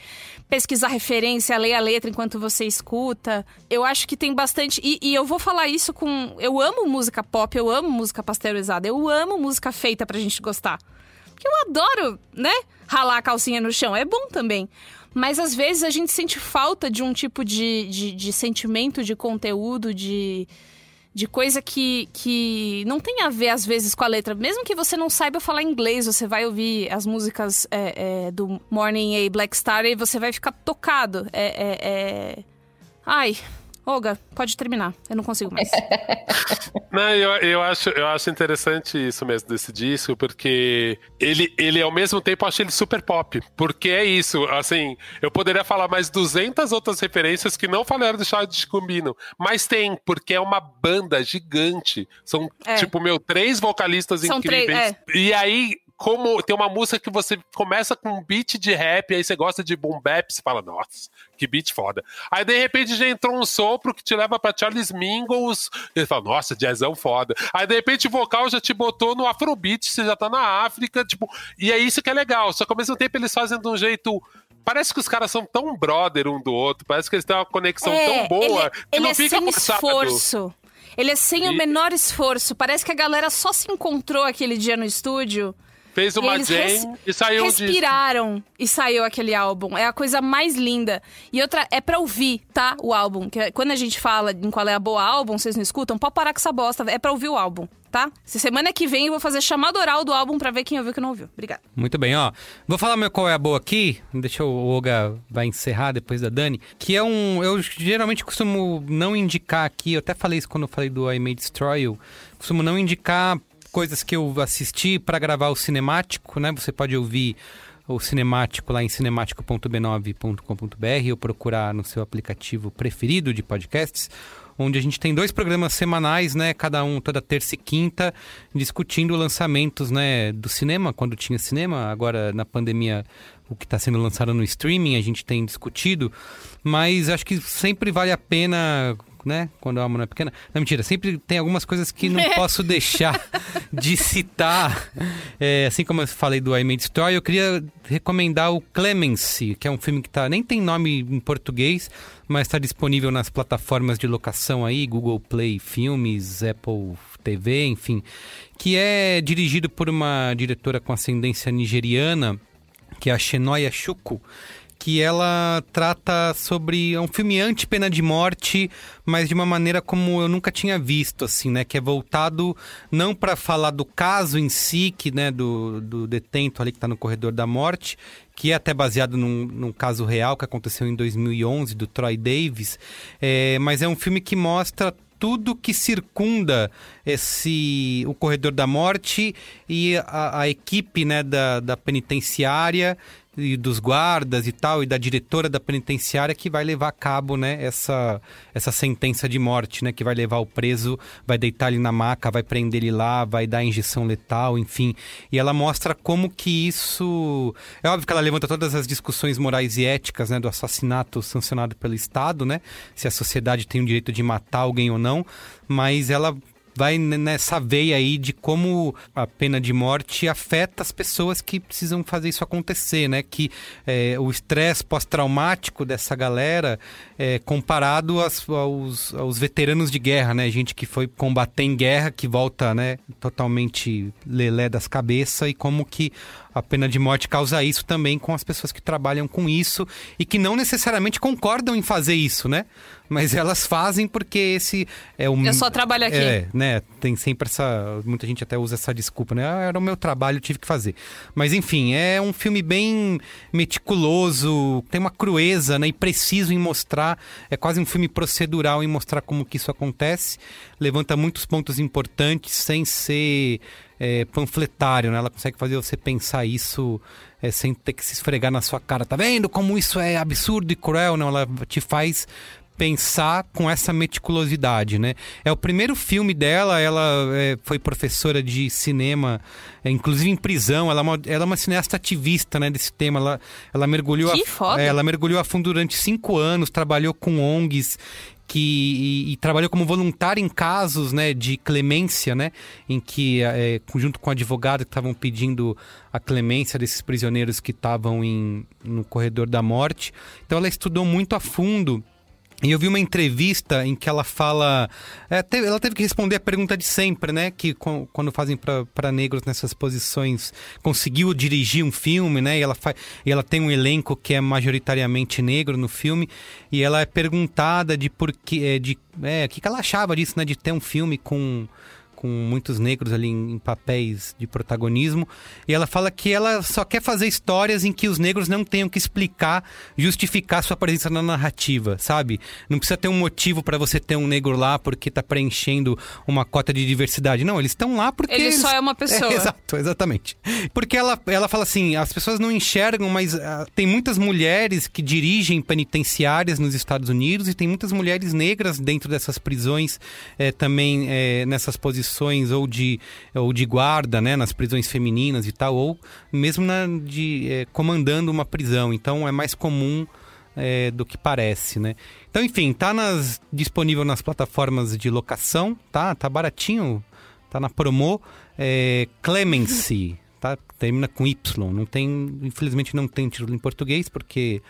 pesquisar referência, ler a letra enquanto você escuta. Eu acho que tem bastante. E, e eu vou falar isso com. Eu amo música pop, eu amo música pasteurizada, eu amo música feita pra gente gostar. Porque eu adoro, né? Ralar a calcinha no chão. É bom também. Mas às vezes a gente sente falta de um tipo de, de, de sentimento, de conteúdo, de de coisa que, que não tem a ver, às vezes, com a letra. Mesmo que você não saiba falar inglês, você vai ouvir as músicas é, é, do Morning A Black Star e você vai ficar tocado. É, é, é... Ai, Olga, pode terminar. Eu não consigo mais. Não, eu, eu, acho, eu acho interessante isso mesmo desse disco, porque ele, ele ao mesmo tempo, acho ele super pop. Porque é isso, assim, eu poderia falar mais 200 outras referências que não falaram do Childish Gambino, mas tem, porque é uma banda gigante. São, É. tipo, meu, três vocalistas São três, incríveis. é. E aí, como tem uma música que você começa com um beat de rap, aí você gosta de boom bap, você fala, nossa, que beat foda. Aí de repente já entrou um sopro que te leva pra Charles Mingus, e você fala, nossa, jazzão foda. Aí de repente o vocal já te botou no afrobeat, você já tá na África, tipo, e é isso que é legal. Só que ao mesmo tempo eles fazem de um jeito Parece que os caras são tão brother um do outro, parece que eles têm uma conexão tão boa ele, que ele não é fica sem forçado. esforço. Ele é sem o E- menor esforço. Parece que a galera só se encontrou aquele dia no estúdio. Fez uma e jam e saiu um disco. respiraram e saiu aquele álbum. É a coisa mais linda. E outra, é pra ouvir, tá? O álbum. Que é- quando a gente fala em qual é a boa álbum, vocês não escutam, pode parar com essa bosta. É pra ouvir o álbum, tá? Se semana que vem eu vou fazer chamada oral do álbum pra ver quem ouviu e quem não ouviu. Obrigada. Muito bem, ó. Vou falar meu qual é a boa aqui. Deixa o Olga vai encerrar depois da Dani. Que é um. Eu geralmente costumo não indicar aqui. Eu até falei isso quando eu falei do I May Destroy You. Costumo não indicar coisas que eu assisti para gravar o cinemático, né? Você pode ouvir o cinemático lá em cinemático.b9.com.br ou procurar no seu aplicativo preferido de podcasts, onde a gente tem dois programas semanais, né, cada um toda terça e quinta, discutindo lançamentos, né, do cinema, quando tinha cinema, agora na pandemia o que está sendo lançado no streaming, a gente tem discutido, mas acho que sempre vale a pena né? Quando a não é pequena. Não, mentira, sempre tem algumas coisas que não posso deixar de citar. É, assim como eu falei do I Made Story, eu queria recomendar o Clemency, que é um filme que tá, nem tem nome em português, mas está disponível nas plataformas de locação aí, Google Play Filmes, Apple TV, enfim, que é dirigido por uma diretora com ascendência nigeriana, que é a Shenoya Shuko, que ela trata sobre é um filme anti-pena de morte, mas de uma maneira como eu nunca tinha visto, assim, né? Que é voltado não para falar do caso em si, que, né, do, do detento ali que está no corredor da morte, que é até baseado num, num, caso real que aconteceu em 2011 do Troy Davis, é, mas é um filme que mostra tudo que circunda esse o corredor da morte e a, a equipe né, da, da penitenciária e dos guardas e tal, e da diretora da penitenciária que vai levar a cabo, né, essa, essa sentença de morte, né, que vai levar o preso, vai deitar ele na maca, vai prender ele lá, vai dar injeção letal, enfim. E ela mostra como que isso... É óbvio que ela levanta todas as discussões morais e éticas, né, do assassinato sancionado pelo Estado, né, se a sociedade tem o direito de matar alguém ou não, mas ela vai nessa veia aí de como a pena de morte afeta as pessoas que precisam fazer isso acontecer, né? Que é, o estresse pós-traumático dessa galera é comparado aos, aos, aos, veteranos de guerra, né? Gente que foi combater em guerra, que volta, né? Totalmente lelé das cabeças e como que a pena de morte causa isso também com as pessoas que trabalham com isso e que não necessariamente concordam em fazer isso, né? Mas elas fazem porque esse é o. Eu só trabalho aqui. É, né? Tem sempre essa. Muita gente até usa essa desculpa, né? Ah, era o meu trabalho, tive que fazer. Mas enfim, é um filme bem meticuloso, tem uma crueza, né? E preciso em mostrar. É quase um filme procedural em mostrar como que isso acontece. Levanta muitos pontos importantes sem ser é, panfletário, né? Ela consegue fazer você pensar isso é, sem ter que se esfregar na sua cara. Tá vendo como isso é absurdo e cruel? Não, ela te faz pensar com essa meticulosidade, né? É o primeiro filme dela, ela é, foi professora de cinema, é, inclusive em prisão, ela é, uma, ela é uma cineasta ativista, né, desse tema, ela, ela mergulhou que a, foda. É, ela mergulhou a fundo durante cinco anos, trabalhou com ONGs que e, e, trabalhou como voluntário em casos né, de clemência, né, em que, é, junto com advogados que estavam pedindo a clemência desses prisioneiros que estavam no corredor da morte. Então ela estudou muito a fundo e eu vi uma entrevista em que ela fala. É, ela teve que responder a pergunta de sempre, né? Que quando fazem para negros nessas posições, conseguiu dirigir um filme, né? E ela, faz, e ela tem um elenco que é majoritariamente negro no filme. E ela é perguntada de por que. É, de, é, o que, que ela achava disso, né? De ter um filme com com muitos negros ali em, papéis de protagonismo. E ela fala que ela só quer fazer histórias em que os negros não tenham que explicar, justificar sua presença na narrativa, sabe? Não precisa ter um motivo para você ter um negro lá porque tá preenchendo uma cota de diversidade. Não, eles estão lá porque. Ele eles... só é uma pessoa. É, exato, exatamente. Porque ela, ela fala assim: as pessoas não enxergam, mas uh, tem muitas mulheres que dirigem penitenciárias nos Estados Unidos e tem muitas mulheres negras dentro dessas prisões eh, também eh, nessas posições ou de, ou de guarda, né, nas prisões femininas e tal, ou mesmo na, de, é, comandando uma prisão. Então é mais comum é, do que parece, né? Então, enfim, tá nas, disponível nas plataformas de locação, tá? Tá baratinho, tá na promo. É, Clemency, tá? Termina com Y. Não tem, infelizmente não tem título em português, porque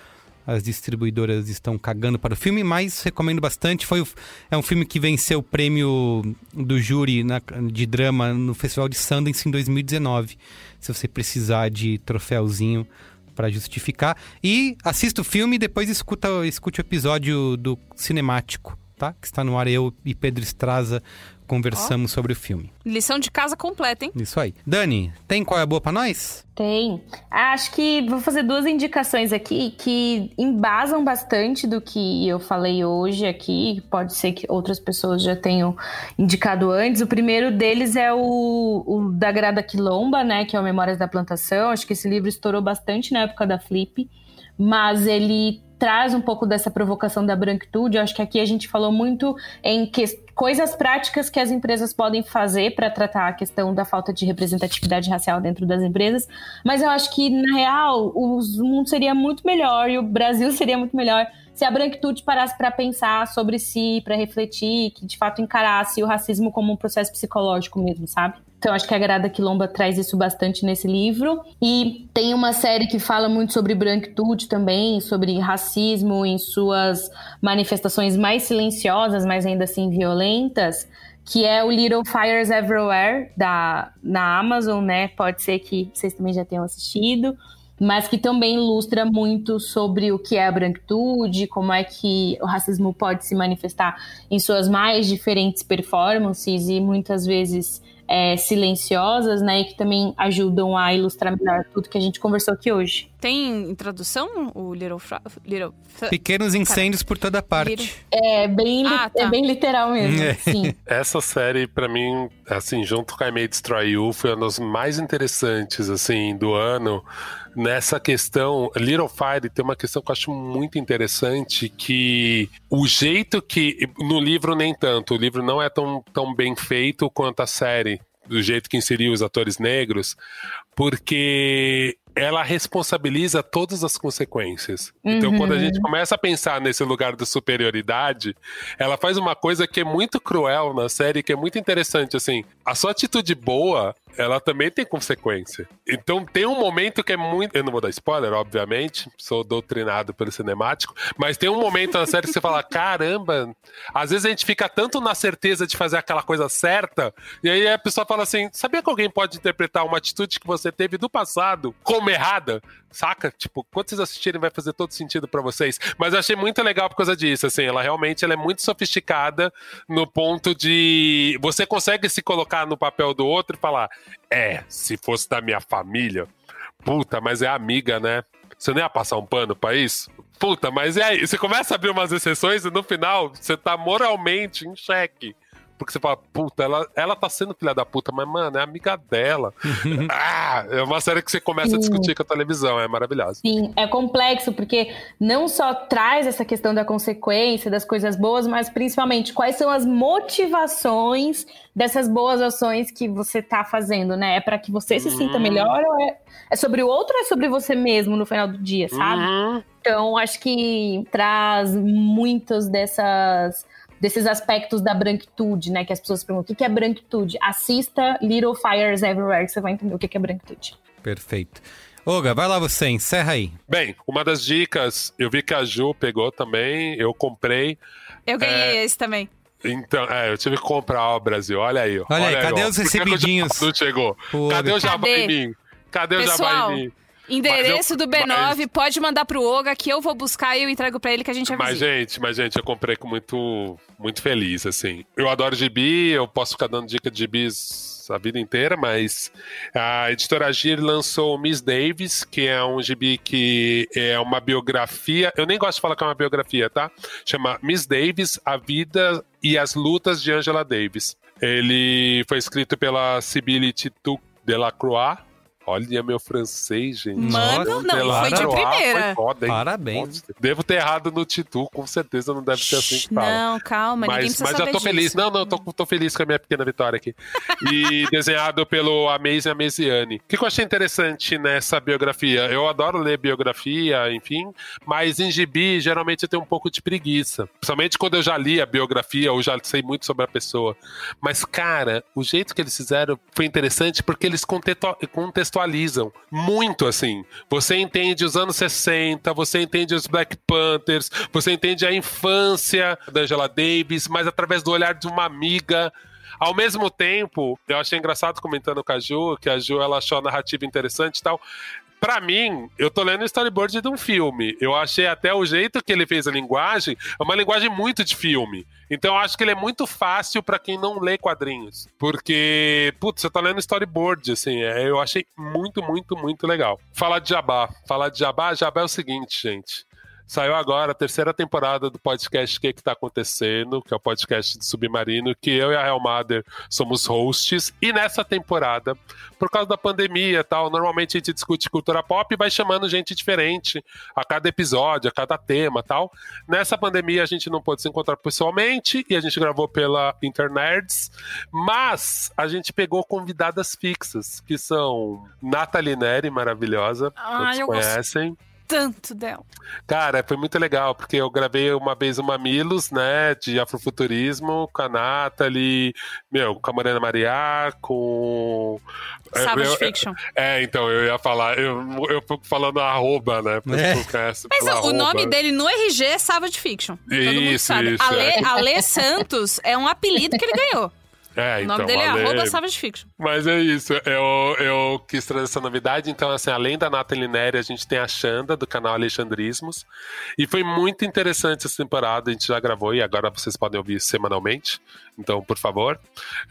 as distribuidoras estão cagando para o filme, mas recomendo bastante. Foi é um filme que venceu o prêmio do júri na, de drama no Festival de Sundance em 2019. Se você precisar de troféuzinho para justificar. E assista o filme e depois escuta, escute o episódio do Cinemático, tá? Que está no ar eu e Pedro Estraza conversamos oh. sobre o filme. Lição de casa completa, hein? Isso aí. Dani, tem qual é a boa para nós? Tem. Acho que vou fazer duas indicações aqui que embasam bastante do que eu falei hoje aqui. Pode ser que outras pessoas já tenham indicado antes. O primeiro deles é o, o da Grada Quilomba, né? Que é o Memórias da Plantação. Acho que esse livro estourou bastante na época da Flip mas ele traz um pouco dessa provocação da branquitude. Eu acho que aqui a gente falou muito em que, coisas práticas que as empresas podem fazer para tratar a questão da falta de representatividade racial dentro das empresas, mas eu acho que, na real, o mundo seria muito melhor e o Brasil seria muito melhor se a branquitude parasse para pensar sobre si, para refletir, que de fato encarasse o racismo como um processo psicológico mesmo, sabe? Então, acho que a Grada Quilomba traz isso bastante nesse livro. E tem uma série que fala muito sobre branquitude também, sobre racismo em suas manifestações mais silenciosas, mas ainda assim violentas, que é o Little Fires Everywhere, da, na Amazon, né? Pode ser que vocês também já tenham assistido mas que também ilustra muito sobre o que é a branquitude, como é que o racismo pode se manifestar em suas mais diferentes performances e muitas vezes é, silenciosas, né, e que também ajudam a ilustrar melhor tudo que a gente conversou aqui hoje. Tem tradução o Little, Fra Little... Pequenos incêndios por toda parte. Little... É bem, ah, tá. é bem literal mesmo, é. sim. Essa série, para mim, assim, junto com I May Destroy You, foi uma das mais interessantes, assim, do ano nessa questão, Little Fire tem uma questão que eu acho muito interessante, que o jeito que. No livro, nem tanto, o livro não é tão, tão bem feito quanto a série, do jeito que inseriu os atores negros, porque ela responsabiliza todas as consequências. Uhum. Então, quando a gente uhum. começa a pensar nesse lugar de superioridade, ela faz uma coisa que é muito cruel na série, que é muito interessante, assim. A sua atitude boa ela também tem consequência. Então tem um momento que é muito. Eu não vou dar spoiler, obviamente, sou doutrinado pelo cinemático, mas tem um momento na série que você fala: caramba, às vezes a gente fica tanto na certeza de fazer aquela coisa certa, e aí a pessoa fala assim: sabia que alguém pode interpretar uma atitude que você teve do passado como errada? Saca? Tipo, quando vocês assistirem vai fazer todo sentido para vocês. Mas eu achei muito legal por causa disso, assim, ela realmente ela é muito sofisticada no ponto de você consegue se colocar no papel do outro e falar: "É, se fosse da minha família, puta, mas é amiga, né? Você não ia passar um pano pra isso? Puta, mas e aí? Você começa a abrir umas exceções e no final você tá moralmente em xeque. Porque você fala, puta, ela, ela tá sendo filha da puta, mas, mano, é amiga dela. ah, é uma série que você começa Sim. a discutir com a televisão, é maravilhosa. Sim, é complexo, porque não só traz essa questão da consequência, das coisas boas, mas principalmente quais são as motivações dessas boas ações que você tá fazendo, né? É para que você se sinta uhum. melhor ou é, é sobre o outro ou é sobre você mesmo no final do dia, sabe? Uhum. Então, acho que traz muitas dessas desses aspectos da branquitude, né? Que as pessoas perguntam o que é branquitude. Assista Little Fires Everywhere, que você vai entender o que é branquitude. Perfeito. Olga, vai lá você, encerra aí. Bem, uma das dicas, eu vi que a Ju pegou também, eu comprei. Eu ganhei é... esse também. Então, é, eu tive que comprar ó, Brasil. Olha aí. Olha, olha aí, cadê os recebidinhos? Não chegou. cadê o jabá em mim? Cadê Pessoal, o jabá em mim? Endereço eu, do B9, mas... pode mandar pro Oga que eu vou buscar e eu entrego para ele que a gente avisa. Mas, gente, mas, gente, eu comprei com muito, muito feliz, assim. Eu adoro gibi, eu posso ficar dando dica de gibis a vida inteira, mas a editora Agir lançou Miss Davis, que é um gibi que é uma biografia. Eu nem gosto de falar que é uma biografia, tá? Chama Miss Davis, A Vida e as Lutas de Angela Davis. Ele foi escrito pela Sibylle Titu Delacroix Olha meu francês, gente. Mano, não, foi de primeira. Foi foda, Parabéns. Devo ter errado no Titu, com certeza não deve ser assim que fala. Não, calma, mas, ninguém Mas já tô disso. feliz. Não, não, tô, tô feliz com a minha pequena vitória aqui. E desenhado pelo Amazing Amaziani. O que, que eu achei interessante nessa biografia? Eu adoro ler biografia, enfim, mas em gibi, geralmente eu tenho um pouco de preguiça. Principalmente quando eu já li a biografia ou já sei muito sobre a pessoa. Mas, cara, o jeito que eles fizeram foi interessante porque eles contextualizaram contextualizam muito assim. Você entende os anos 60, você entende os Black Panthers, você entende a infância da Angela Davis, mas através do olhar de uma amiga. Ao mesmo tempo, eu achei engraçado comentando com a Ju, que a Ju ela achou a narrativa interessante e tal para mim, eu tô lendo o storyboard de um filme. Eu achei até o jeito que ele fez a linguagem, é uma linguagem muito de filme. Então eu acho que ele é muito fácil para quem não lê quadrinhos. Porque, putz, você tá lendo storyboard, assim, é, eu achei muito, muito, muito legal. Falar de Jabá. Falar de Jabá, Jabá é o seguinte, gente. Saiu agora a terceira temporada do podcast O que, que tá acontecendo, que é o podcast de Submarino, que eu e a Helmader somos hosts. E nessa temporada, por causa da pandemia e tal, normalmente a gente discute cultura pop e vai chamando gente diferente a cada episódio, a cada tema tal. Nessa pandemia a gente não pôde se encontrar pessoalmente e a gente gravou pela Internerds, mas a gente pegou convidadas fixas, que são Nathalie Neri, maravilhosa, ah, todos conhecem. Gost... tanto dela. Cara, foi muito legal, porque eu gravei uma vez o Mamilos, né, de afrofuturismo, com a Nathalie, meu, com a Mariana Maria, com... Savage eu, Fiction. É, então, eu ia falar, eu, eu fico falando arroba, né, pra É. conhece Mas o arroba. nome dele no RG é Savage Fiction. Todo mundo Isso, sabe. isso, Ale, é. Ale Santos é um apelido que ele ganhou. É, o então, nome dele é Ale- arroba Savage Fiction. Mas é isso, eu, eu quis trazer essa novidade. Então, assim, além da Nathalie Neri, a gente tem a Xanda, do canal Alexandrismos. E foi muito interessante essa temporada, a gente já gravou e agora vocês podem ouvir semanalmente. Então, por favor,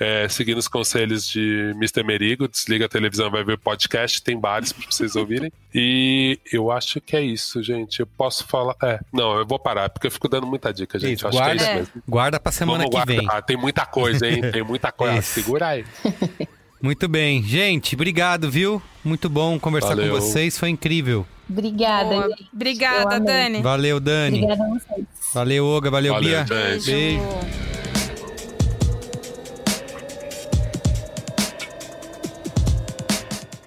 é, seguindo os conselhos de Mr. Merigo, desliga a televisão, vai ver podcast, tem vários para vocês ouvirem. E eu acho que é isso, gente. Eu posso falar. É, não, eu vou parar, porque eu fico dando muita dica, gente. Isso, Eu acho que é guarda, isso mesmo. guarda pra semana Vamos que vem. guardar. Tem muita coisa, hein? Tem muita coisa. Segura aí. Muito bem. Gente, obrigado, viu? Muito bom conversar Valeu. com vocês, foi incrível. Obrigada, Boa. gente. Obrigada. Dani. Valeu, Dani. Obrigada a vocês. Valeu, Olga. Valeu, Valeu, Bia. gente. Beijo.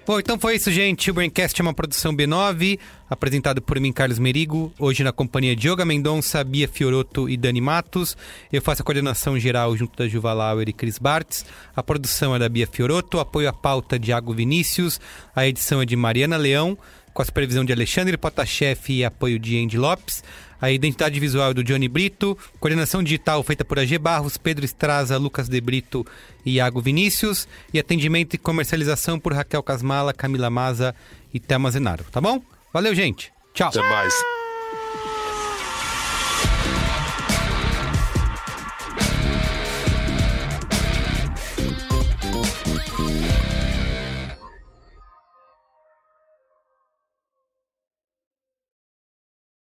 Bom, então foi isso, gente. O Braincast é uma produção B9, apresentado por mim, Carlos Merigo. Hoje na companhia de Yoga Mendonça, Bia Fioroto e Dani Matos. Eu faço a coordenação geral junto da Juva Lauer e Cris Bartz. A produção é da Bia Fioroto, apoio à pauta de Iago Vinícius. A edição é de Mariana Leão, com a supervisão de Alexandre Potashev e apoio de Andy Lopes. A identidade visual é do Johnny Brito, coordenação digital feita por AG Barros, Pedro Estraza, Lucas De Brito e Iago Vinícius, e atendimento e comercialização por Raquel Casmala, Camila Maza e Thelma Zenaro, tá bom? Valeu, gente. Tchau. Até mais.